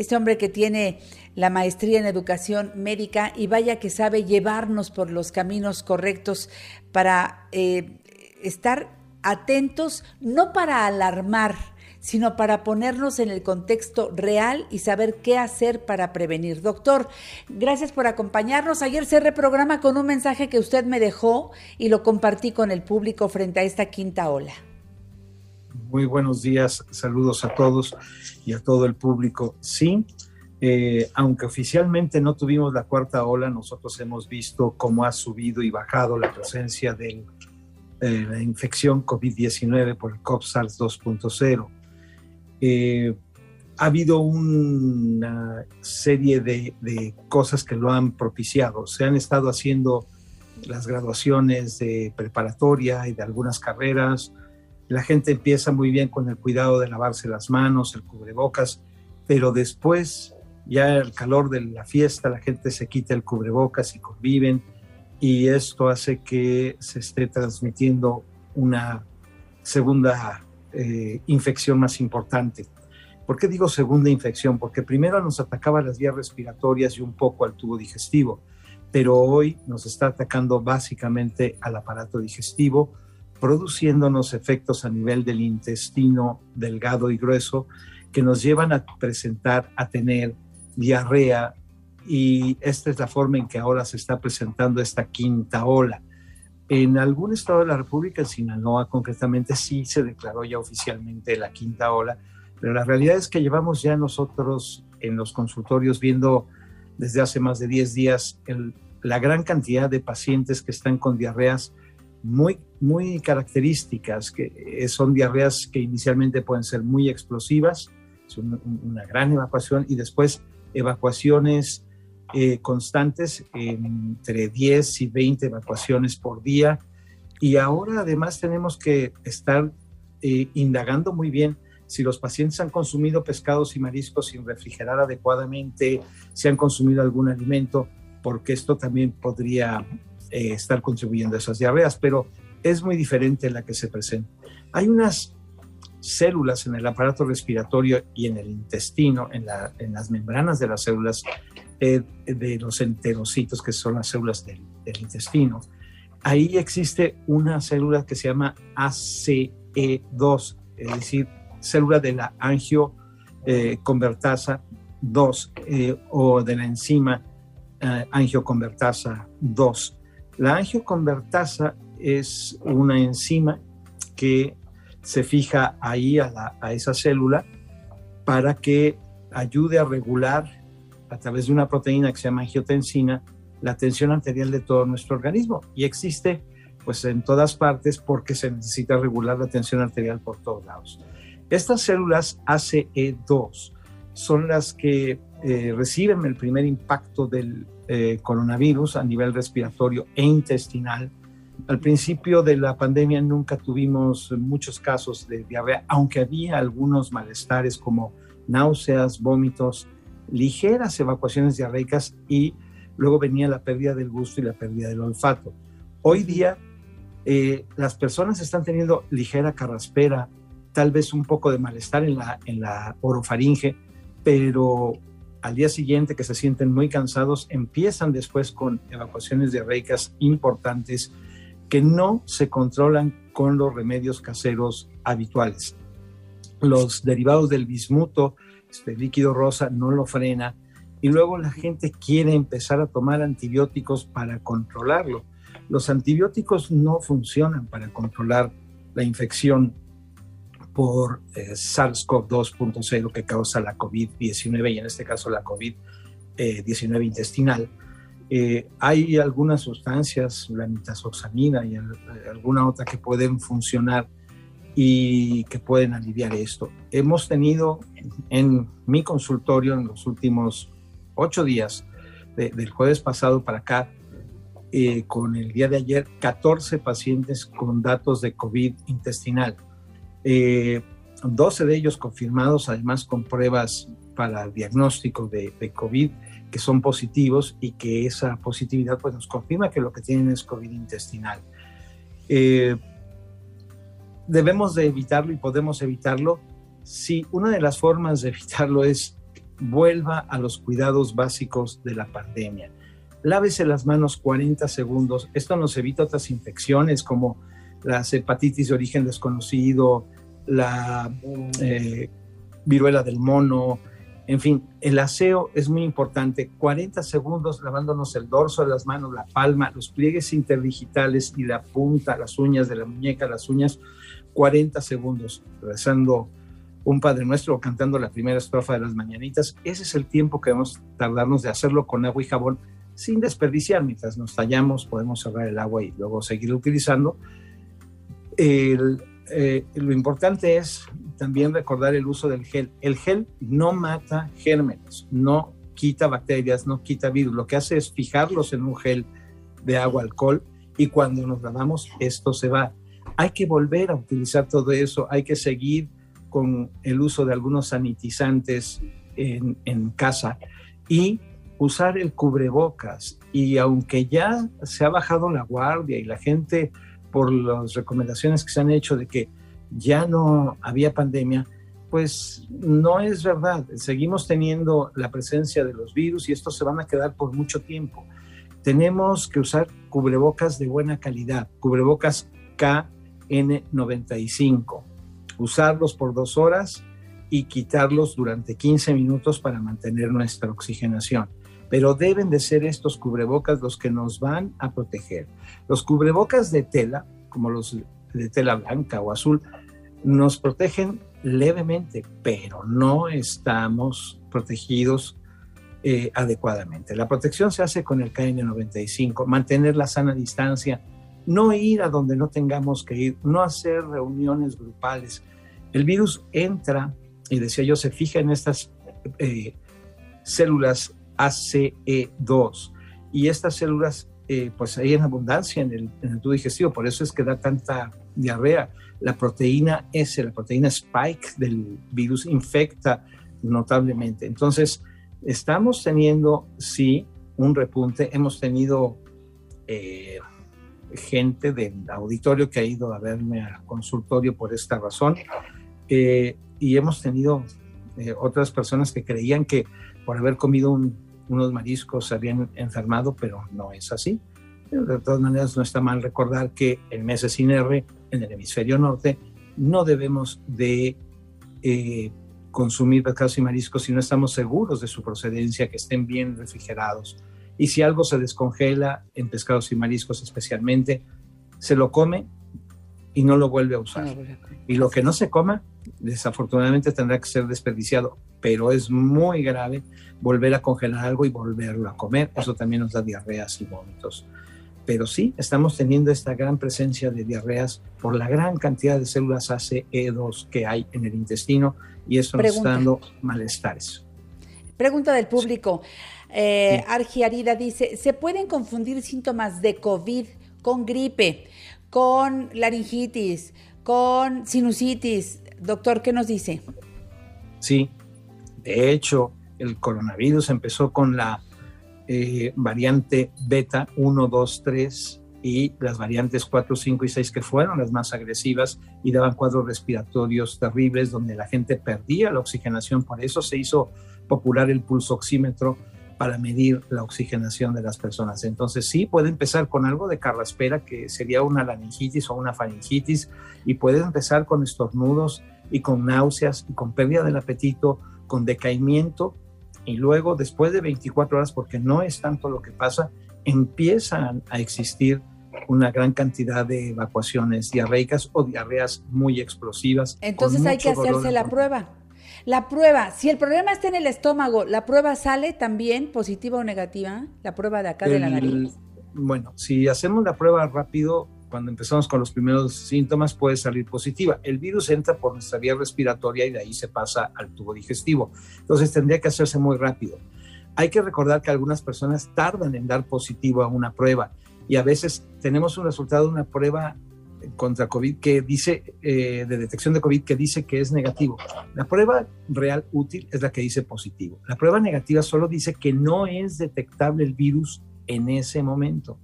Este hombre que tiene la maestría en educación médica y vaya que sabe llevarnos por los caminos correctos para eh, estar atentos, no para alarmar, sino para ponernos en el contexto real y saber qué hacer para prevenir. Doctor, gracias por acompañarnos. Ayer cerré programa con un mensaje que usted me dejó y lo compartí con el público frente a esta quinta ola. Muy buenos días, saludos a todos y a todo el público. Sí, eh, aunque oficialmente no tuvimos la cuarta ola, nosotros hemos visto cómo ha subido y bajado la presencia de eh, la infección COVID-19 por el COP-SARS 2.0. Eh, ha habido una serie de, de, cosas que lo han propiciado. Se han estado haciendo las graduaciones de preparatoria y de algunas carreras. La gente empieza muy bien con el cuidado de lavarse las manos, el cubrebocas, pero después, ya el calor de la fiesta, la gente se quita el cubrebocas y conviven y esto hace que se esté transmitiendo una segunda eh, infección más importante. ¿Por qué digo segunda infección? Porque primero nos atacaba las vías respiratorias y un poco al tubo digestivo, pero hoy nos está atacando básicamente al aparato digestivo, produciéndonos efectos a nivel del intestino delgado y grueso que nos llevan a presentar, a tener diarrea y esta es la forma en que ahora se está presentando esta quinta ola. En algún estado de la República, en Sinaloa concretamente, sí se declaró ya oficialmente la quinta ola, pero la realidad es que llevamos ya nosotros en los consultorios viendo desde hace más de 10 días la gran cantidad de pacientes que están con diarreas muy, muy características, que son diarreas que inicialmente pueden ser muy explosivas, es una gran evacuación, y después evacuaciones eh, constantes, entre 10 y 20 evacuaciones por día. Y ahora además tenemos que estar eh, indagando muy bien si los pacientes han consumido pescados y mariscos sin refrigerar adecuadamente, si han consumido algún alimento, porque esto también podría eh, estar contribuyendo a esas diarreas, pero es muy diferente la que se presenta. Hay unas células en el aparato respiratorio y en el intestino, en, las membranas de las células, eh, de los enterocitos, que son las células del, intestino. Ahí existe una célula que se llama ACE2, es decir, célula de la angioconvertasa 2 eh, o de la enzima eh, angioconvertasa 2. La angioconvertasa es una enzima que se fija ahí a, esa célula para que ayude a regular a través de una proteína que se llama angiotensina la tensión arterial de todo nuestro organismo y existe pues en todas partes porque se necesita regular la tensión arterial por todos lados. Estas células ACE2 son las que eh, reciben el primer impacto del eh, coronavirus a nivel respiratorio e intestinal. Al principio de la pandemia nunca tuvimos muchos casos de diarrea, aunque había algunos malestares como náuseas, vómitos, ligeras evacuaciones diarreicas y luego venía la pérdida del gusto y la pérdida del olfato. Hoy día eh, las personas están teniendo ligera carraspera, tal vez un poco de malestar en la, en la orofaringe, pero al día siguiente que se sienten muy cansados, empiezan después con evacuaciones diarreicas importantes que no se controlan con los remedios caseros habituales. Los derivados del bismuto, este líquido rosa, no lo frena y luego la gente quiere empezar a tomar antibióticos para controlarlo. Los antibióticos no funcionan para controlar la infección por eh, SARS-CoV-2.0 que causa la COVID-19 y en este caso la COVID-19 intestinal. Eh, hay algunas sustancias, la nitazoxamida y alguna otra que pueden funcionar y que pueden aliviar esto. Hemos tenido en mi consultorio en los últimos ocho días, del jueves pasado para acá, eh, con el día de ayer, 14 pacientes con datos de COVID intestinal. 12 eh, de ellos confirmados, además con pruebas para diagnóstico de, de, COVID que son positivos y que esa positividad pues, nos confirma que lo que tienen es COVID intestinal. Eh, debemos de evitarlo y podemos evitarlo si una de las formas de evitarlo es vuelva a los cuidados básicos de la pandemia. Lávese las manos 40 segundos. Esto nos evita otras infecciones como las hepatitis de origen desconocido, la eh, viruela del mono, en fin, el aseo es muy importante. 40 segundos lavándonos el dorso de las manos, la palma, los pliegues interdigitales y la punta, las uñas de la muñeca, las uñas, 40 segundos, rezando un Padre Nuestro o cantando la primera estrofa de las mañanitas. Ese es el tiempo que vamos a tardarnos de hacerlo con agua y jabón sin desperdiciar. Mientras nos tallamos, podemos cerrar el agua y luego seguir utilizando eh, lo importante es también recordar el uso del gel. El gel no mata gérmenes, no quita bacterias, no quita virus. Lo que hace es fijarlos en un gel de agua, alcohol, y cuando nos lavamos, esto se va. Hay que volver a utilizar todo eso, hay que seguir con el uso de algunos sanitizantes en casa y usar el cubrebocas. Y aunque ya se ha bajado la guardia y la gente, por las recomendaciones que se han hecho de que ya no había pandemia, pues no es verdad. Seguimos teniendo la presencia de los virus y estos se van a quedar por mucho tiempo. Tenemos que usar cubrebocas de buena calidad, cubrebocas KN95, usarlos por dos horas y quitarlos durante 15 minutos para mantener nuestra oxigenación. Pero deben de ser estos cubrebocas los que nos van a proteger. Los cubrebocas de tela, como los de tela blanca o azul, nos protegen levemente, pero no estamos protegidos eh, adecuadamente. La protección se hace con el KN95, mantener la sana distancia, no ir a donde no tengamos que ir, no hacer reuniones grupales. El virus entra, y decía yo, se fija en estas eh, células ACE2, y estas células, eh, pues hay en abundancia en el, en tubo digestivo, por eso es que da tanta diarrea. La proteína S, la proteína spike del virus infecta notablemente. Entonces, estamos teniendo, sí, un repunte. Hemos tenido eh, gente del auditorio que ha ido a verme al consultorio por esta razón. Eh, y hemos tenido eh, otras personas que creían que por haber comido un- unos mariscos se habían enfermado, pero no es así. Pero de todas maneras, no está mal recordar que el mes sin R en el hemisferio norte no debemos de eh, consumir pescados y mariscos si no estamos seguros de su procedencia, que estén bien refrigerados. Y si algo se descongela en pescados y mariscos especialmente, se lo come y no lo vuelve a usar. Y lo que no se coma, desafortunadamente tendrá que ser desperdiciado, pero es muy grave volver a congelar algo y volverlo a comer. Eso también nos da diarreas y vómitos. Pero sí, estamos teniendo esta gran presencia de diarreas por la gran cantidad de células ACE2 que hay en el intestino y eso nos está Pregunta. dando malestares. Pregunta del público. Eh, Argi Arida dice, ¿se pueden confundir síntomas de COVID con gripe, con laringitis, con sinusitis? Doctor, ¿qué nos dice? Sí, de hecho, el coronavirus empezó con la eh, variante beta 1, 2, 3 y las variantes 4, 5 y 6 que fueron las más agresivas y daban cuadros respiratorios terribles donde la gente perdía la oxigenación. Por eso se hizo popular el pulsoxímetro para medir la oxigenación de las personas. Entonces sí, puede empezar con algo de carraspera, que sería una laringitis o una faringitis, y puede empezar con estornudos y con náuseas y con pérdida del apetito, con decaimiento, y luego después de 24 horas, porque no es tanto lo que pasa, empiezan a existir una gran cantidad de evacuaciones diarreicas o diarreas muy explosivas. Entonces hay que hacerse la prueba. La prueba, si el problema está en el estómago, ¿la prueba sale también positiva o negativa? La prueba de acá de la nariz. Bueno, si hacemos la prueba rápido, cuando empezamos con los primeros síntomas, puede salir positiva. El virus entra por nuestra vía respiratoria y de ahí se pasa al tubo digestivo. Entonces tendría que hacerse muy rápido. Hay que recordar que algunas personas tardan en dar positivo a una prueba y a veces tenemos un resultado de una prueba contra COVID que dice, eh, de detección de COVID que dice que es negativo. La prueba real útil es la que dice positivo. La prueba negativa solo dice que no es detectable el virus en ese momento.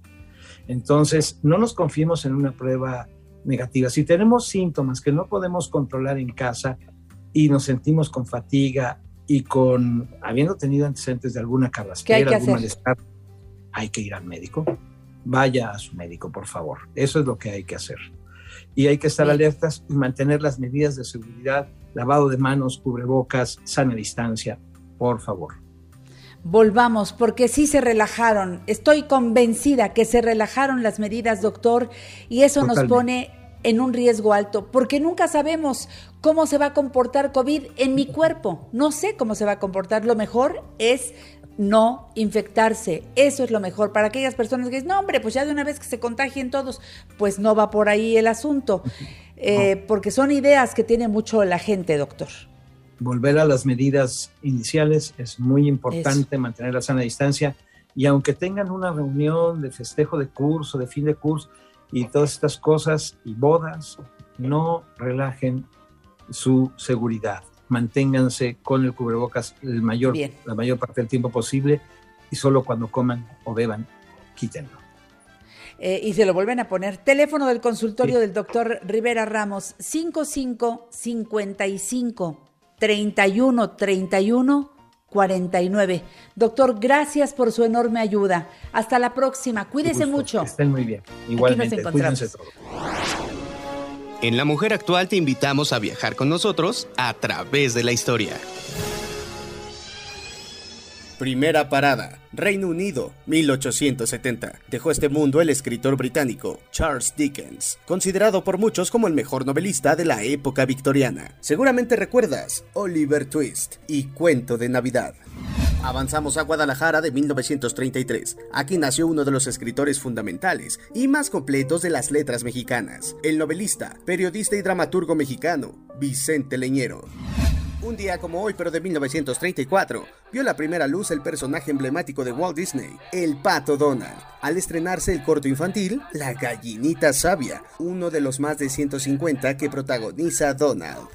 Entonces, no nos confiemos en una prueba negativa. Si tenemos síntomas que no podemos controlar en casa y nos sentimos con fatiga y con, habiendo tenido antecedentes de alguna ¿Qué hay carraspera, algún hacer? malestar, hay que ir al médico. Vaya a su médico, por favor. Eso es lo que hay que hacer. Y hay que estar alertas y mantener las medidas de seguridad, lavado de manos, cubrebocas, sana distancia, por favor. Volvamos, porque sí se relajaron. Estoy convencida que se relajaron las medidas, doctor, y eso nos pone en un riesgo alto, porque nunca sabemos cómo se va a comportar COVID en mi cuerpo. No sé cómo se va a comportar. Lo mejor es no infectarse. Eso es lo mejor para aquellas personas que dicen, no, hombre, pues ya de una vez que se contagien todos, pues no va por ahí el asunto. eh, porque son ideas que tiene mucho la gente, doctor. Volver a las medidas iniciales es muy importante, mantener la sana distancia y aunque tengan una reunión de festejo de curso, de fin de curso y todas estas cosas y bodas, no relajen su seguridad. Manténganse con el cubrebocas el mayor, Bien. la mayor parte del tiempo posible y solo cuando coman o beban, quítenlo. Eh, y se lo vuelven a poner. Teléfono del consultorio del doctor Rivera Ramos, 55 55 31 31 49. Doctor, gracias por su enorme ayuda. Hasta la próxima. Cuídese mucho. Estén muy bien. Igualmente, encontramos. cuídense todos. En La Mujer Actual te invitamos a viajar con nosotros a través de la historia. Primera parada, Reino Unido, 1870. Dejó este mundo el escritor británico Charles Dickens, considerado por muchos como el mejor novelista de la época victoriana. Seguramente recuerdas Oliver Twist y Cuento de Navidad. Avanzamos a Guadalajara de 1933. Aquí nació uno de los escritores fundamentales y más completos de las letras mexicanas, el novelista, periodista y dramaturgo mexicano, Vicente Leñero. Un día como hoy, pero de 1934, vio la primera luz el personaje emblemático de Walt Disney, el Pato Donald, al estrenarse el corto infantil La Gallinita Sabia, uno de los más de 150 que protagoniza Donald.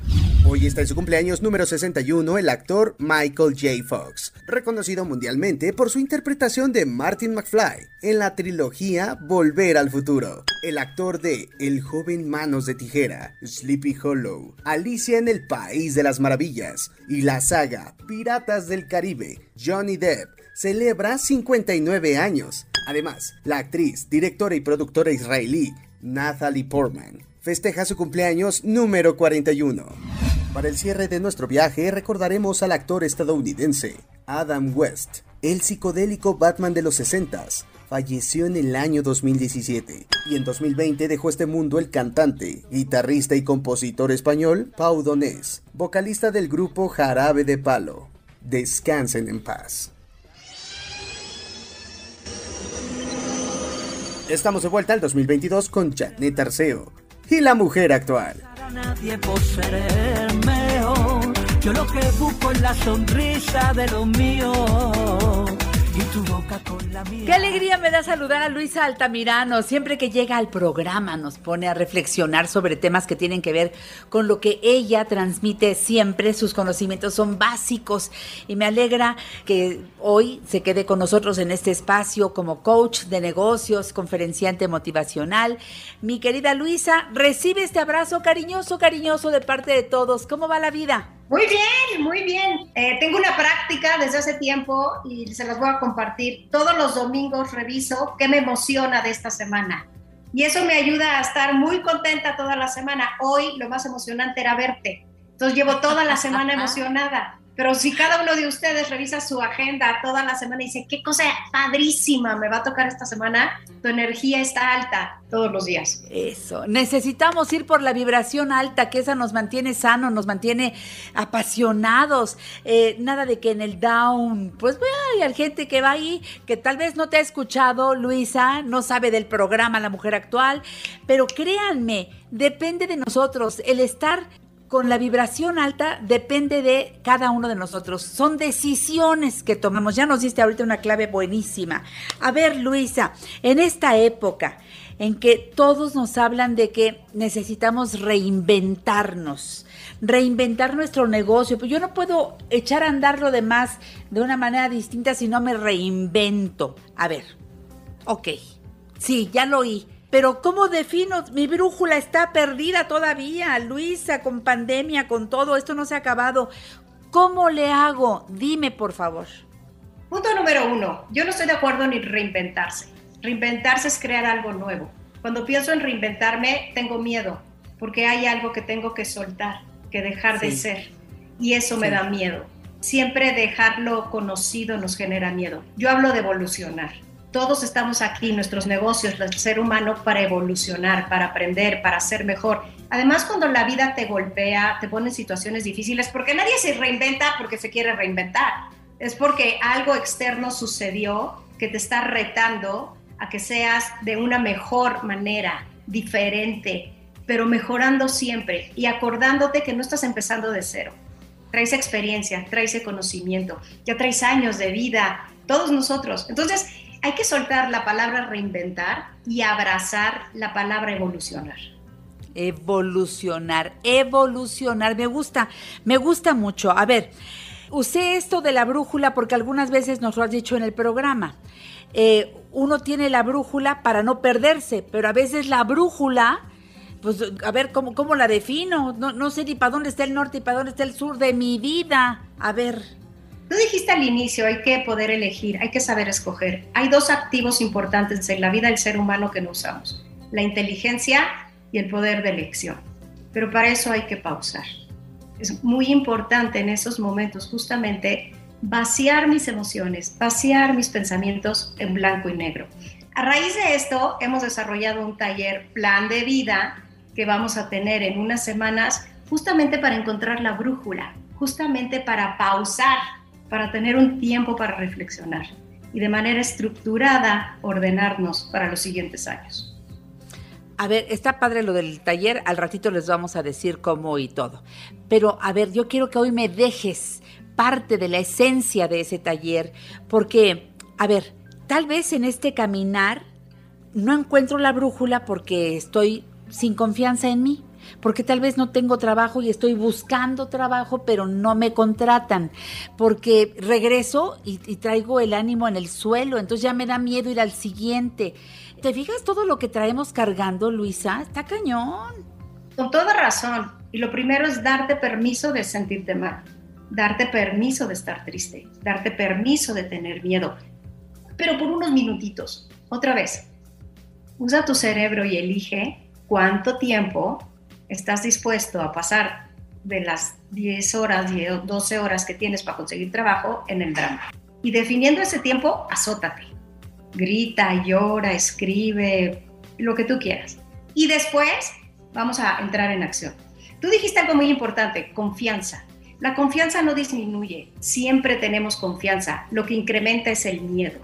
Hoy está en su cumpleaños número 61 el actor Michael J. Fox, reconocido mundialmente por su interpretación de Martin McFly en la trilogía Volver al Futuro. El actor de El joven Manos de Tijera, Sleepy Hollow, Alicia en el País de las Maravillas y la saga Piratas del Caribe, Johnny Depp, celebra 59 años. Además, la actriz, directora y productora israelí Natalie Portman festeja su cumpleaños número 41. Para el cierre de nuestro viaje recordaremos al actor estadounidense Adam West, el psicodélico Batman de los 60s. Falleció en el año 2017 y en 2020 dejó este mundo el cantante, guitarrista y compositor español Pau Donés, vocalista del grupo Jarabe de Palo. Descansen en paz. Estamos de vuelta al 2022 con Janet Arceo y la mujer actual. Tu boca con la mía. Qué alegría me da saludar a Luisa Altamirano. Siempre que llega al programa nos pone a reflexionar sobre temas que tienen que ver con lo que ella transmite siempre. Sus conocimientos son básicos y me alegra que hoy se quede con nosotros en este espacio como coach de negocios, conferenciante motivacional. Mi querida Luisa, recibe este abrazo cariñoso, cariñoso de parte de todos. ¿Cómo va la vida? Muy bien, muy bien. Eh, tengo una práctica desde hace tiempo y se las voy a compartir. Todos los domingos reviso qué me emociona de esta semana. Y eso me ayuda a estar muy contenta toda la semana. Hoy lo más emocionante era verte. Entonces llevo toda la semana emocionada. Pero si cada uno de ustedes revisa su agenda toda la semana y dice, qué cosa padrísima me va a tocar esta semana, tu energía está alta todos los días. Eso, necesitamos ir por la vibración alta, que esa nos mantiene sano, nos mantiene apasionados. Eh, nada de que en el down, pues bueno, hay gente que va ahí, que tal vez no te ha escuchado, Luisa, no sabe del programa La Mujer Actual, pero créanme, depende de nosotros el estar con la vibración alta depende de cada uno de nosotros. Son decisiones que tomamos. Ya nos diste ahorita una clave buenísima. A ver, Luisa, en esta época en que todos nos hablan de que necesitamos reinventarnos, reinventar nuestro negocio, pues yo no puedo echar a andar lo demás de una manera distinta si no me reinvento. A ver, ok, sí, ya lo oí. Pero ¿cómo defino? Mi brújula está perdida todavía, Luisa, con pandemia, con todo, esto no se ha acabado. ¿Cómo le hago? Dime, por favor. Punto número uno, yo no estoy de acuerdo en reinventarse. Reinventarse es crear algo nuevo. Cuando pienso en reinventarme, tengo miedo, porque hay algo que tengo que soltar, que dejar de ser. Y eso me da miedo. Siempre dejar lo conocido nos genera miedo. Yo hablo de evolucionar. Todos estamos aquí, nuestros negocios, el ser humano, para evolucionar, para aprender, para ser mejor. Además, cuando la vida te golpea, te pone en situaciones difíciles, porque nadie se reinventa porque se quiere reinventar. Es porque algo externo sucedió que te está retando a que seas de una mejor manera, diferente. pero mejorando siempre y acordándote que no estás empezando de cero. Traes experiencia, traes conocimiento, ya traes años de vida, todos nosotros. Entonces, hay que soltar la palabra reinventar y abrazar la palabra evolucionar. Evolucionar, evolucionar, me gusta, me gusta mucho. A ver, usé esto de la brújula porque algunas veces nos lo has dicho en el programa. Eh, uno tiene la brújula para no perderse, pero a veces la brújula, pues a ver, ¿cómo, cómo la defino? No, no sé ni para dónde está el norte y para dónde está el sur de mi vida. A ver. Tú dijiste al inicio, hay que poder elegir, hay que saber escoger. Hay dos activos importantes en la vida del ser humano que no usamos, la inteligencia y el poder de elección. Pero para eso hay que pausar. Es muy importante en esos momentos justamente vaciar mis emociones, vaciar mis pensamientos en blanco y negro. A raíz de esto, hemos desarrollado un taller plan de vida que vamos a tener en unas semanas justamente para encontrar la brújula, justamente para pausar, para tener un tiempo para reflexionar y de manera estructurada ordenarnos para los siguientes años. A ver, está padre lo del taller, al ratito les vamos a decir cómo y todo. Pero a ver, yo quiero que hoy me dejes parte de la esencia de ese taller, porque, a ver, tal vez en este caminar no encuentro la brújula porque estoy sin confianza en mí, porque tal vez no tengo trabajo y estoy buscando trabajo, pero no me contratan, porque regreso y, y traigo el ánimo en el suelo, entonces ya me da miedo ir al siguiente. ¿Te fijas todo lo que traemos cargando, Luisa? Está cañón. Con toda razón. Y lo primero es darte permiso de sentirte mal, darte permiso de estar triste, darte permiso de tener miedo, pero por unos minutitos. Otra vez, usa tu cerebro y elige cuánto tiempo estás dispuesto a pasar de las 10 horas, 12 horas que tienes para conseguir trabajo en el drama. Y definiendo ese tiempo, azótate. Grita, llora, escribe, lo que tú quieras. Y después vamos a entrar en acción. Tú dijiste algo muy importante, confianza. La confianza no disminuye, siempre tenemos confianza, lo que incrementa es el miedo.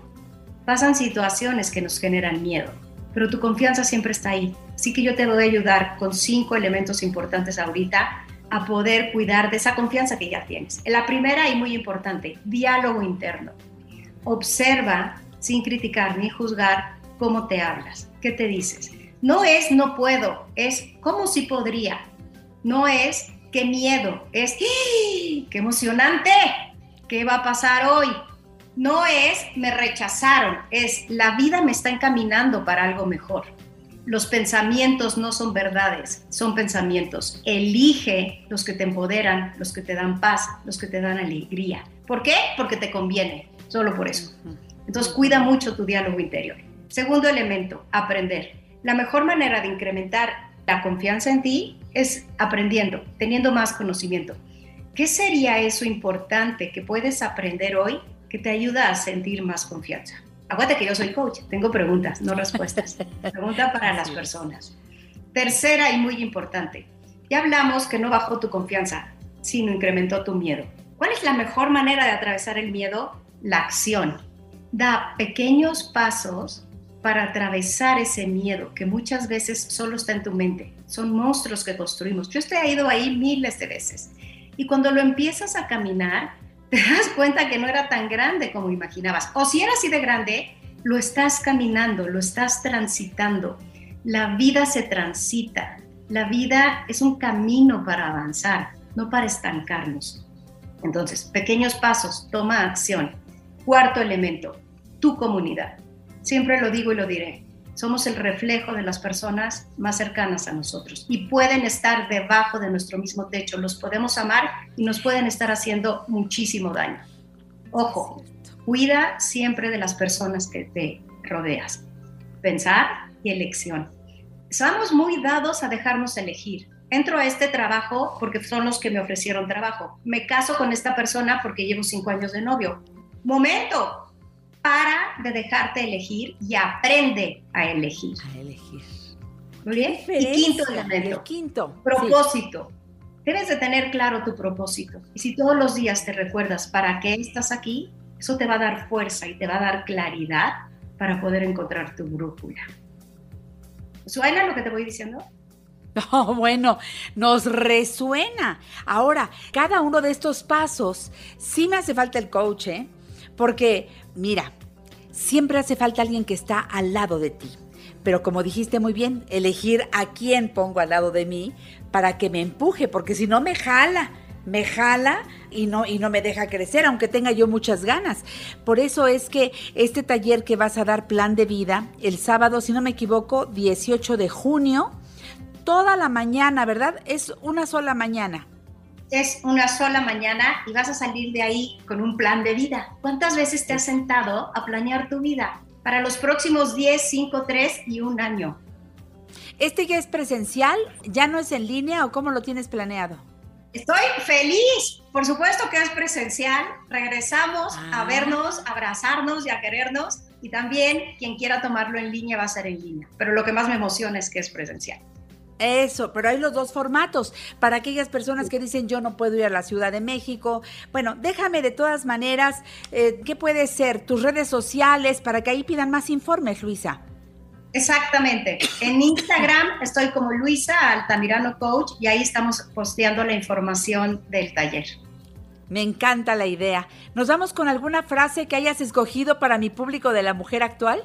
Pasan situaciones que nos generan miedo, pero tu confianza siempre está ahí. Así que yo te voy a ayudar con cinco elementos importantes ahorita a poder cuidar de esa confianza que ya tienes. La primera y muy importante, diálogo interno. Observa sin criticar ni juzgar cómo te hablas, qué te dices. No es no puedo, es cómo si podría. No es qué miedo, es ¡Ah! qué emocionante, qué va a pasar hoy. No es me rechazaron, es la vida me está encaminando para algo mejor. Los pensamientos no son verdades, son pensamientos. Elige los que te empoderan, los que te dan paz, los que te dan alegría. ¿Por qué? Porque te conviene, solo por eso. Entonces cuida mucho tu diálogo interior. Segundo elemento, aprender. La mejor manera de incrementar la confianza en ti es aprendiendo, teniendo más conocimiento. ¿Qué sería eso importante que puedes aprender hoy que te ayuda a sentir más confianza? Aguanta que yo soy coach, tengo preguntas, no respuestas. Pregunta para las personas. Tercera y muy importante, ya hablamos que no bajó tu confianza, sino incrementó tu miedo. ¿Cuál es la mejor manera de atravesar el miedo? La acción. Da pequeños pasos para atravesar ese miedo que muchas veces solo está en tu mente. Son monstruos que construimos. Yo he ido ahí miles de veces. Y cuando lo empiezas a caminar, te das cuenta que no era tan grande como imaginabas. O si era así de grande, lo estás caminando, lo estás transitando. La vida se transita. La vida es un camino para avanzar, no para estancarnos. Entonces, pequeños pasos, toma acción. Cuarto elemento, tu comunidad. Siempre lo digo y lo diré. Somos el reflejo de las personas más cercanas a nosotros y pueden estar debajo de nuestro mismo techo. Los podemos amar y nos pueden estar haciendo muchísimo daño. Ojo, cuida siempre de las personas que te rodeas. Pensar y elección. Somos muy dados a dejarnos elegir. Entro a este trabajo porque son los que me ofrecieron trabajo. Me caso con esta persona porque llevo cinco años de novio. Momento, para de dejarte elegir y aprende a elegir. A elegir. Muy bien. Y quinto elemento. Quinto. Propósito. Debes de tener claro tu propósito. Y si todos los días te recuerdas para qué estás aquí, eso te va a dar fuerza y te va a dar claridad para poder encontrar tu brújula. ¿Suena lo que te voy diciendo? No, bueno, nos resuena. Ahora, cada uno de estos pasos, sí me hace falta el coach, ¿eh? Porque, mira, siempre hace falta alguien que está al lado de ti. Pero como dijiste muy bien, elegir a quién pongo al lado de mí para que me empuje, porque si no me jala, me jala y no, y no me deja crecer, aunque tenga yo muchas ganas. Por eso es que este taller que vas a dar plan de vida, el sábado, si no me equivoco, 18 de junio, toda la mañana, ¿verdad? Es una sola mañana. Es una sola mañana y vas a salir de ahí con un plan de vida. ¿Cuántas veces te has sentado a planear tu vida para los próximos 10, 5, 3 y un año? ¿Este ya es presencial? ¿Ya no es en línea o cómo lo tienes planeado? Estoy feliz, por supuesto que es presencial. Regresamos Ah. a vernos, a abrazarnos y a querernos. Y también quien quiera tomarlo en línea va a ser en línea. Pero lo que más me emociona es que es presencial. Eso, pero hay los dos formatos. Para aquellas personas que dicen yo no puedo ir a la Ciudad de México. Bueno, déjame de todas maneras, eh, ¿qué puede ser? Tus redes sociales para que ahí pidan más informes, Luisa. Exactamente. En Instagram estoy como Luisa Altamirano Coach y ahí estamos posteando la información del taller. Me encanta la idea. ¿Nos vamos con alguna frase que hayas escogido para mi público de la mujer actual?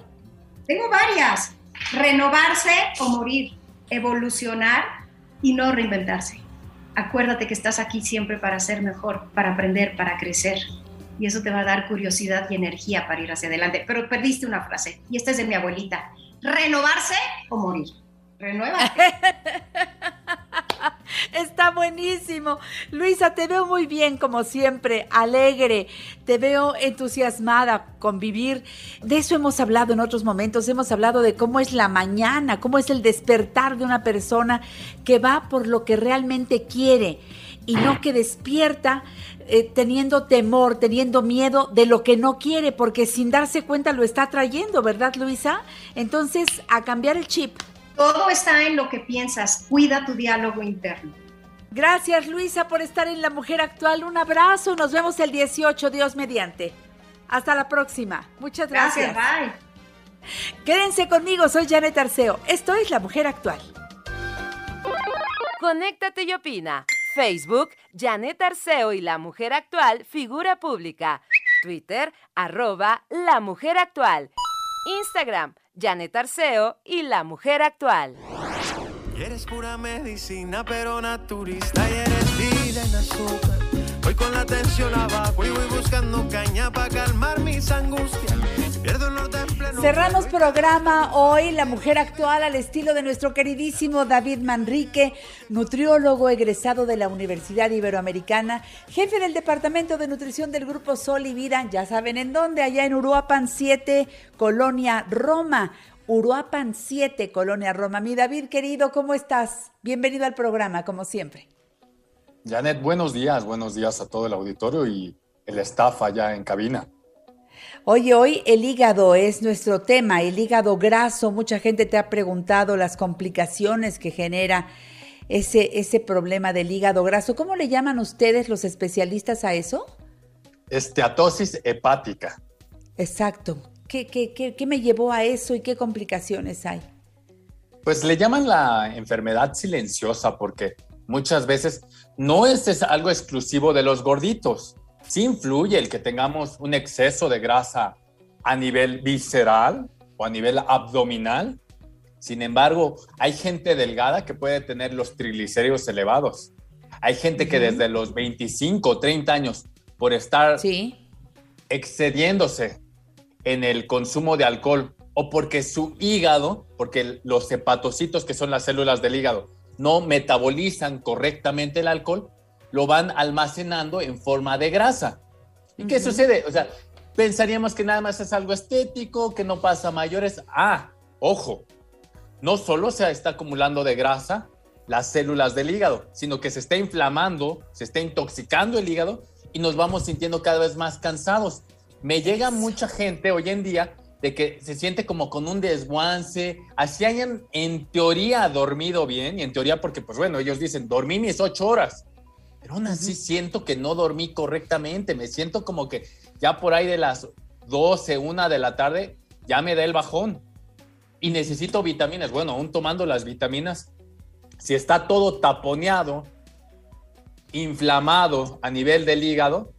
Tengo varias. Renovarse o morir, evolucionar y no reinventarse. Acuérdate que estás aquí siempre para ser mejor, para aprender, para crecer. Y eso te va a dar curiosidad y energía para ir hacia adelante. Pero perdiste una frase, y esta es de mi abuelita. Renovarse o morir. Renuévate. Está buenísimo. Luisa, te veo muy bien como siempre, alegre, te veo entusiasmada con vivir. De eso hemos hablado en otros momentos, hemos hablado de cómo es la mañana, cómo es el despertar de una persona que va por lo que realmente quiere y no que despierta eh, teniendo temor, teniendo miedo de lo que no quiere, porque sin darse cuenta lo está trayendo, ¿verdad, Luisa? Entonces, a cambiar el chip. Todo está en lo que piensas. Cuida tu diálogo interno. Gracias Luisa por estar en La Mujer Actual. Un abrazo. Nos vemos el 18, Dios mediante. Hasta la próxima. Muchas gracias. Gracias, bye. Quédense conmigo, soy Janet Arceo. Esto es La Mujer Actual. Conéctate y opina. Facebook, Janet Arceo y La Mujer Actual, figura pública. Twitter, arroba La Mujer Actual. Instagram, Janet Arceo y La Mujer Actual. Y eres pura medicina, pero naturista y eres vida en azúcar. Voy con la tensión abajo y voy buscando caña para calmar mis angustias. Pierdo el norte en pleno Cerramos programa hoy, La Mujer Actual, al estilo de nuestro queridísimo David Manrique, nutriólogo egresado de la Universidad Iberoamericana, jefe del Departamento de Nutrición del Grupo Sol y Vida, ya saben en dónde, allá en Uruapan 7, Colonia Roma. Uruapan 7, Colonia Roma. Mi David querido, ¿cómo estás? Bienvenido al programa, como siempre. Janet, buenos días, buenos días a todo el auditorio y el staff allá en cabina. Oye, hoy el hígado es nuestro tema, el hígado graso. Mucha gente te ha preguntado las complicaciones que genera ese, ese problema del hígado graso. ¿Cómo le llaman ustedes los especialistas a eso? Esteatosis hepática. Exacto. ¿Qué, qué, qué, qué me llevó a eso y qué complicaciones hay? Pues le llaman la enfermedad silenciosa porque muchas veces no es, algo exclusivo de los gorditos. Sí influye el que tengamos un exceso de grasa a nivel visceral o a nivel abdominal. Sin embargo, hay gente delgada que puede tener los triglicéridos elevados. Hay gente que desde los 25 o 30 años, por estar excediéndose en el consumo de alcohol o porque su hígado, porque los hepatocitos, que son las células del hígado, no metabolizan correctamente el alcohol, lo van almacenando en forma de grasa. ¿Y qué sucede? O sea, pensaríamos que nada más es algo estético, que no pasa a mayores. Ah, ojo, no solo se está acumulando de grasa las células del hígado, sino que se está inflamando, se está intoxicando el hígado y nos vamos sintiendo cada vez más cansados. Me llega mucha gente hoy en día de que se siente como con un desguance, así hayan en teoría dormido bien, y en teoría porque, pues bueno, ellos dicen, dormí mis ocho horas, pero aún así siento que no dormí correctamente, me siento como que ya por ahí de las 12, una de la tarde, ya me da el bajón. Y necesito vitaminas. Bueno, aún tomando las vitaminas, si está todo taponeado, inflamado a nivel del hígado,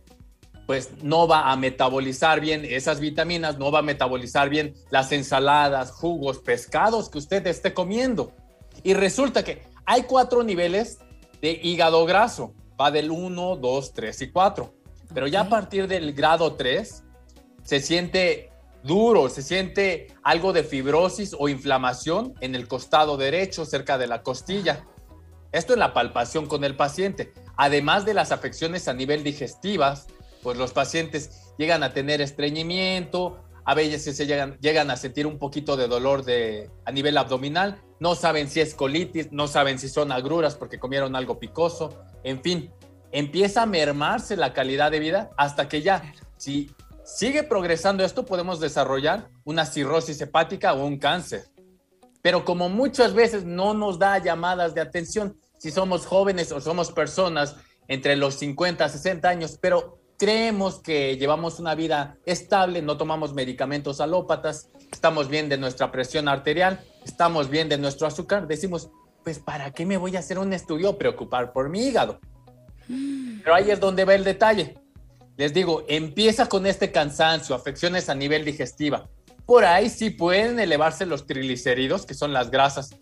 pues no va a metabolizar bien esas vitaminas, no va a metabolizar bien las ensaladas, jugos, pescados que usted esté comiendo. Y resulta que hay cuatro niveles de hígado graso, va del 1, 2, 3 y 4. Pero ya a partir del grado 3 se siente duro, se siente algo de fibrosis o inflamación en el costado derecho, cerca de la costilla. Esto en la palpación con el paciente. Además de las afecciones a nivel digestivas, pues los pacientes llegan a tener estreñimiento, a veces se llegan, llegan a sentir un poquito de dolor de, a nivel abdominal, no saben si es colitis, no saben si son agruras porque comieron algo picoso, en fin, empieza a mermarse la calidad de vida hasta que ya, si sigue progresando esto, podemos desarrollar una cirrosis hepática o un cáncer. Pero como muchas veces no nos da llamadas de atención, si somos jóvenes o somos personas entre los 50 60 años, pero creemos que llevamos una vida estable, no tomamos medicamentos alópatas, estamos bien de nuestra presión arterial, estamos bien de nuestro azúcar, decimos, pues ¿para qué me voy a hacer un estudio preocupar por mi hígado? Pero ahí es donde va el detalle. Les digo, empieza con este cansancio, afecciones a nivel digestiva. Por ahí sí pueden elevarse los triglicéridos, que son las grasas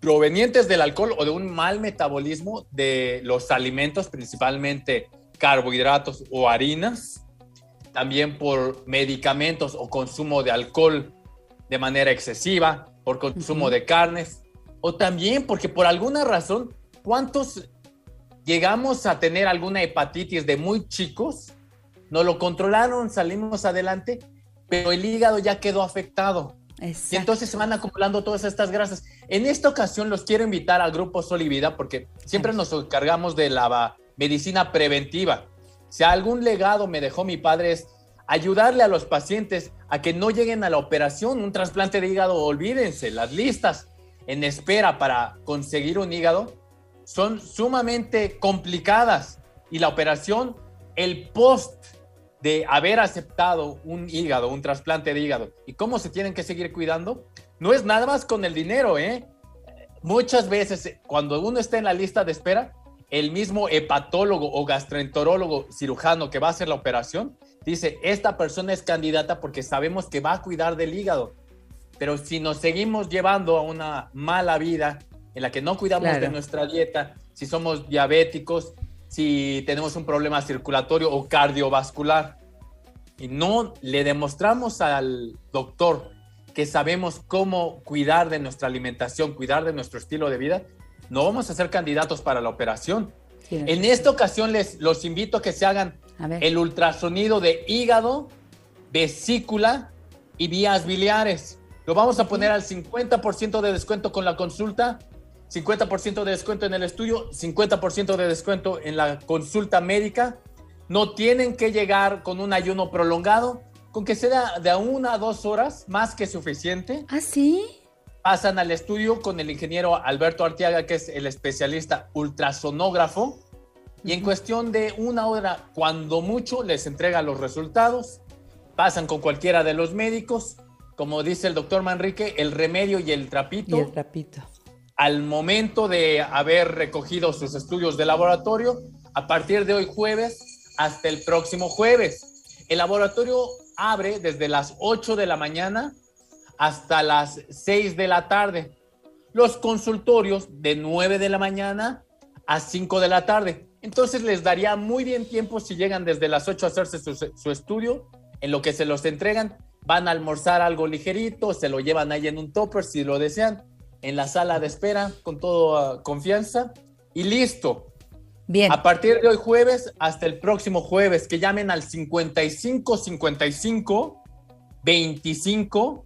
provenientes del alcohol o de un mal metabolismo de los alimentos, principalmente carbohidratos o harinas, también por medicamentos o consumo de alcohol de manera excesiva, por consumo de carnes, o también porque por alguna razón, ¿cuántos llegamos a tener alguna hepatitis de muy chicos? No lo controlaron, salimos adelante, pero el hígado ya quedó afectado. Y entonces se van acumulando todas estas grasas. En esta ocasión los quiero invitar al grupo Sol y Vida porque siempre nos encargamos de la medicina preventiva. Si algún legado me dejó mi padre es ayudarle a los pacientes a que no lleguen a la operación, un trasplante de hígado, olvídense, las listas en espera para conseguir un hígado son sumamente complicadas y la operación, el post de haber aceptado un hígado, un trasplante de hígado y cómo se tienen que seguir cuidando, no es nada más con el dinero, ¿eh? Muchas veces cuando uno está en la lista de espera, el mismo hepatólogo o gastroenterólogo cirujano que va a hacer la operación dice, esta persona es candidata porque sabemos que va a cuidar del hígado. Pero si nos seguimos llevando a una mala vida en la que no cuidamos de nuestra dieta, si somos diabéticos, si tenemos un problema circulatorio o cardiovascular y no le demostramos al doctor que sabemos cómo cuidar de nuestra alimentación, cuidar de nuestro estilo de vida, no vamos a ser candidatos para la operación. en esta ocasión les los invito a que se hagan el ultrasonido de hígado, vesícula y vías biliares. Lo vamos a poner al 50% de descuento con la consulta, 50% de descuento en el estudio, 50% de descuento en la consulta médica. No tienen que llegar con un ayuno prolongado, con que sea de una a dos horas, más que suficiente. ¿Ah, sí? Pasan al estudio con el ingeniero Alberto Artiaga, que es el especialista ultrasonógrafo, y en cuestión de una hora, cuando mucho, les entrega los resultados. Pasan con cualquiera de los médicos, como dice el doctor Manrique, el remedio y el trapito. Y el trapito. Al momento de haber recogido sus estudios de laboratorio, a partir de hoy jueves hasta el próximo jueves. El laboratorio abre desde las 8 de la mañana hasta las 6 de la tarde. Los consultorios de 9 de la mañana a 5 de la tarde. Entonces les daría muy bien tiempo si llegan desde las 8 a hacerse su, estudio, en lo que se los entregan, van a almorzar algo ligerito, se lo llevan ahí en un topper si lo desean, en la sala de espera con toda confianza y listo. Bien. A partir de hoy jueves hasta el próximo jueves, que llamen al 55 55 25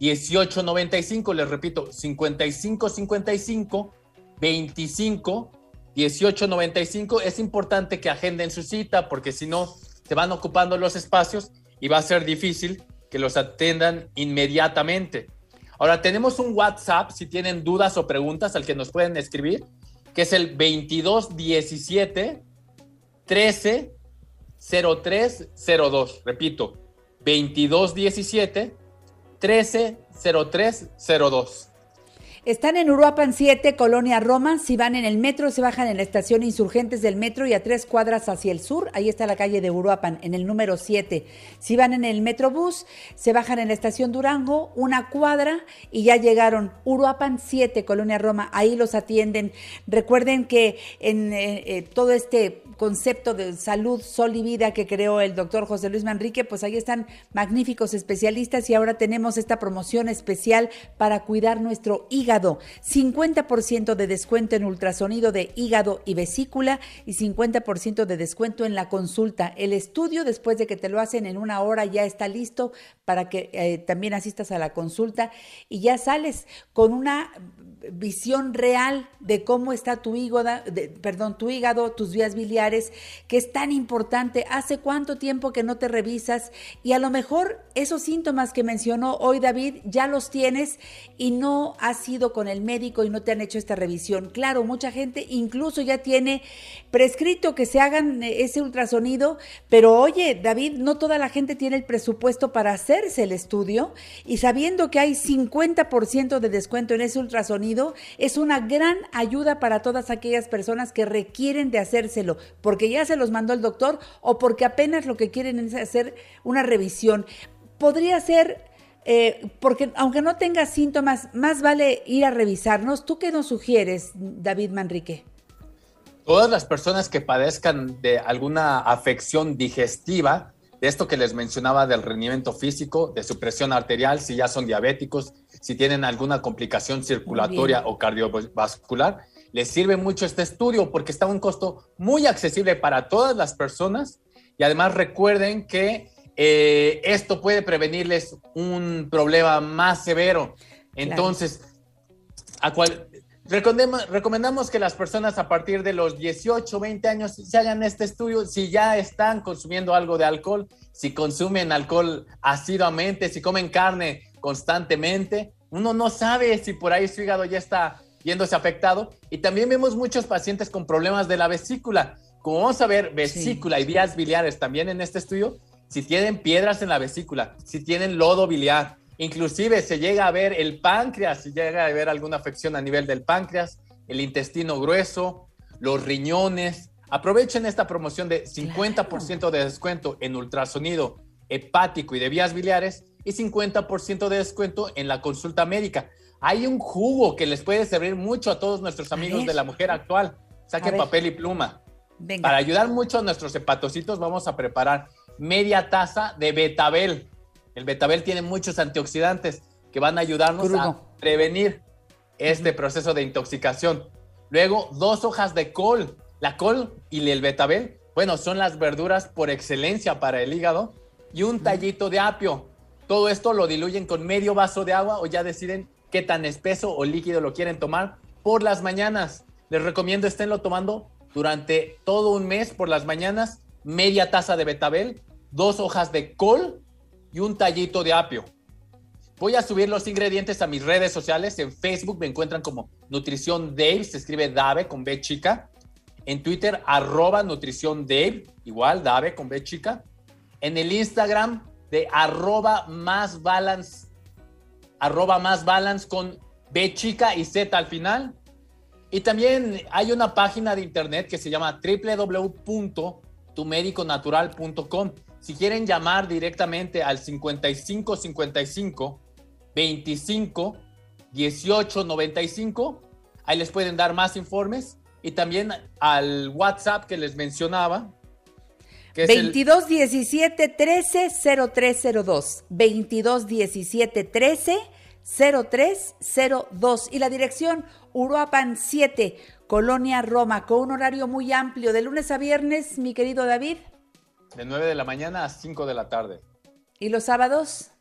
1895, les repito, 55 55 25 1895. Es importante que agenden su cita porque si no, se van ocupando los espacios y va a ser difícil que los atendan inmediatamente. Ahora, tenemos un WhatsApp si tienen dudas o preguntas al que nos pueden escribir, que es el 2217 13 0302. Repito, 2217 130302. Están en Uruapan 7, Colonia Roma. Si van en el metro, se bajan en la estación Insurgentes del Metro y a tres cuadras hacia el sur, ahí está la calle de Uruapan, en el número 7. Si van en el Metrobús, se bajan en la estación Durango, una cuadra y ya llegaron. Uruapan 7, Colonia Roma, ahí los atienden. Recuerden que en eh, eh, todo este concepto de salud, sol y vida que creó el doctor José Luis Manrique, pues ahí están magníficos especialistas y ahora tenemos esta promoción especial para cuidar nuestro hígado. 50% de descuento en ultrasonido de hígado y vesícula y 50% de descuento en la consulta. El estudio, después de que te lo hacen en una hora, ya está listo para que eh, también asistas a la consulta y ya sales con una visión real de cómo está tu hígado, perdón, tu hígado, tus vías biliares, que es tan importante. ¿Hace cuánto tiempo que no te revisas? Y a lo mejor esos síntomas que mencionó hoy David ya los tienes y no has ido con el médico y no te han hecho esta revisión. Claro, mucha gente incluso ya tiene prescrito que se hagan eh, ese ultrasonido, pero oye, David, no toda la gente tiene el presupuesto para hacerse el estudio y sabiendo que hay 50% de descuento en ese ultrasonido, es una gran ayuda para todas aquellas personas que requieren de hacérselo, porque ya se los mandó el doctor o porque apenas lo que quieren es hacer una revisión. Podría ser eh, porque aunque no tengas síntomas, más vale ir a revisarnos. ¿Tú qué nos sugieres, David Manrique? Todas las personas que padezcan de alguna afección digestiva, de esto que les mencionaba del rendimiento físico, de su presión arterial, si ya son diabéticos, si tienen alguna complicación circulatoria o cardiovascular, les sirve mucho este estudio porque está a un costo muy accesible para todas las personas. Y además recuerden que eh, esto puede prevenirles un problema más severo. Entonces, a cual, recomendamos que las personas a partir de los 18, 20 años se hagan este estudio si ya están consumiendo algo de alcohol, si consumen alcohol asiduamente, si comen carne constantemente. Uno no sabe si por ahí su hígado ya está viéndose afectado. Y también vemos muchos pacientes con problemas de la vesícula. Como vamos a ver, vesícula y vías biliares también en este estudio, si tienen piedras en la vesícula, si tienen lodo biliar, inclusive se llega a ver el páncreas, si llega a ver alguna afección a nivel del páncreas, el intestino grueso, los riñones. Aprovechen esta promoción de 50% de descuento en ultrasonido hepático y de vías biliares y 50% de descuento en la consulta médica. Hay un jugo que les puede servir mucho a todos nuestros amigos de la mujer actual. Saquen papel y pluma. Venga. Para ayudar mucho a nuestros hepatocitos, vamos a preparar media taza de betabel. El betabel tiene muchos antioxidantes que van a ayudarnos Crudo. a prevenir este proceso de intoxicación. Luego, dos hojas de col. La col y el betabel, bueno, son las verduras por excelencia para el hígado. Y un tallito de apio. Todo esto lo diluyen con medio vaso de agua o ya deciden qué tan espeso o líquido lo quieren tomar por las mañanas. Les recomiendo esténlo tomando durante todo un mes por las mañanas, media taza de betabel, dos hojas de col y un tallito de apio. Voy a subir los ingredientes a mis redes sociales. En Facebook me encuentran como Nutrición Dave, se escribe Dave con B chica. En Twitter, arroba Nutrición Dave, igual Dave con B chica. En el Instagram de arroba más balance, arroba más balance con B chica y Z al final. Y también hay una página de internet que se llama www.tumediconatural.com. Si quieren llamar directamente al 55 55 25 18 95, ahí les pueden dar más informes. Y también al WhatsApp que les mencionaba, que es el 22 17 13 0302. 22 17 13 0302. Y la dirección Uruapan 7, Colonia Roma, con un horario muy amplio, de lunes a viernes, mi querido David. De 9 de la mañana a 5 de la tarde. ¿Y los sábados?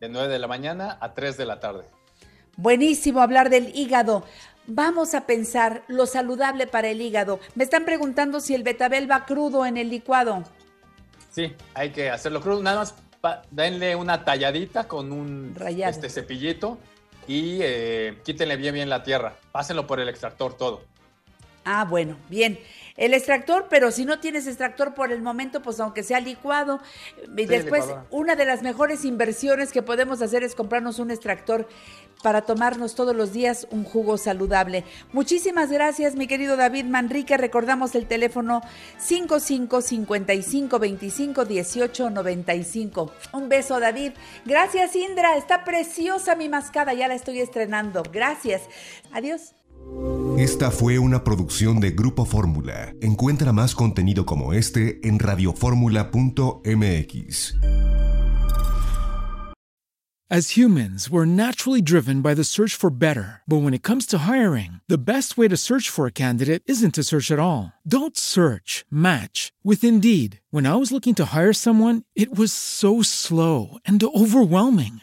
De 9 de la mañana a 3 de la tarde. Buenísimo hablar del hígado. Vamos a pensar lo saludable para el hígado. Me están preguntando si el betabel va crudo en el licuado. Sí, hay que hacerlo crudo. Nada más denle una talladita con un Rayado. este cepillito y eh, quítenle bien bien la tierra. Pásenlo por el extractor todo. Ah, bueno, bien. El extractor, pero si no tienes extractor por el momento, pues aunque sea licuado. Y después, licuadora. una de las mejores inversiones que podemos hacer es comprarnos un extractor para tomarnos todos los días un jugo saludable. Muchísimas gracias, mi querido David Manrique. Recordamos el teléfono 55 55 25 18 95. Un beso, David. Gracias, Indra. Está preciosa mi mascada. Ya la estoy estrenando. Gracias. Adiós. Esta fue una producción de Grupo Fórmula. Encuentra más contenido como este en radioformula.mx. As humans, we're naturally driven by the search for better. But when it comes to hiring, the best way to search for a candidate isn't to search at all. Don't search, match with Indeed. When I was looking to hire someone, it was so slow and overwhelming.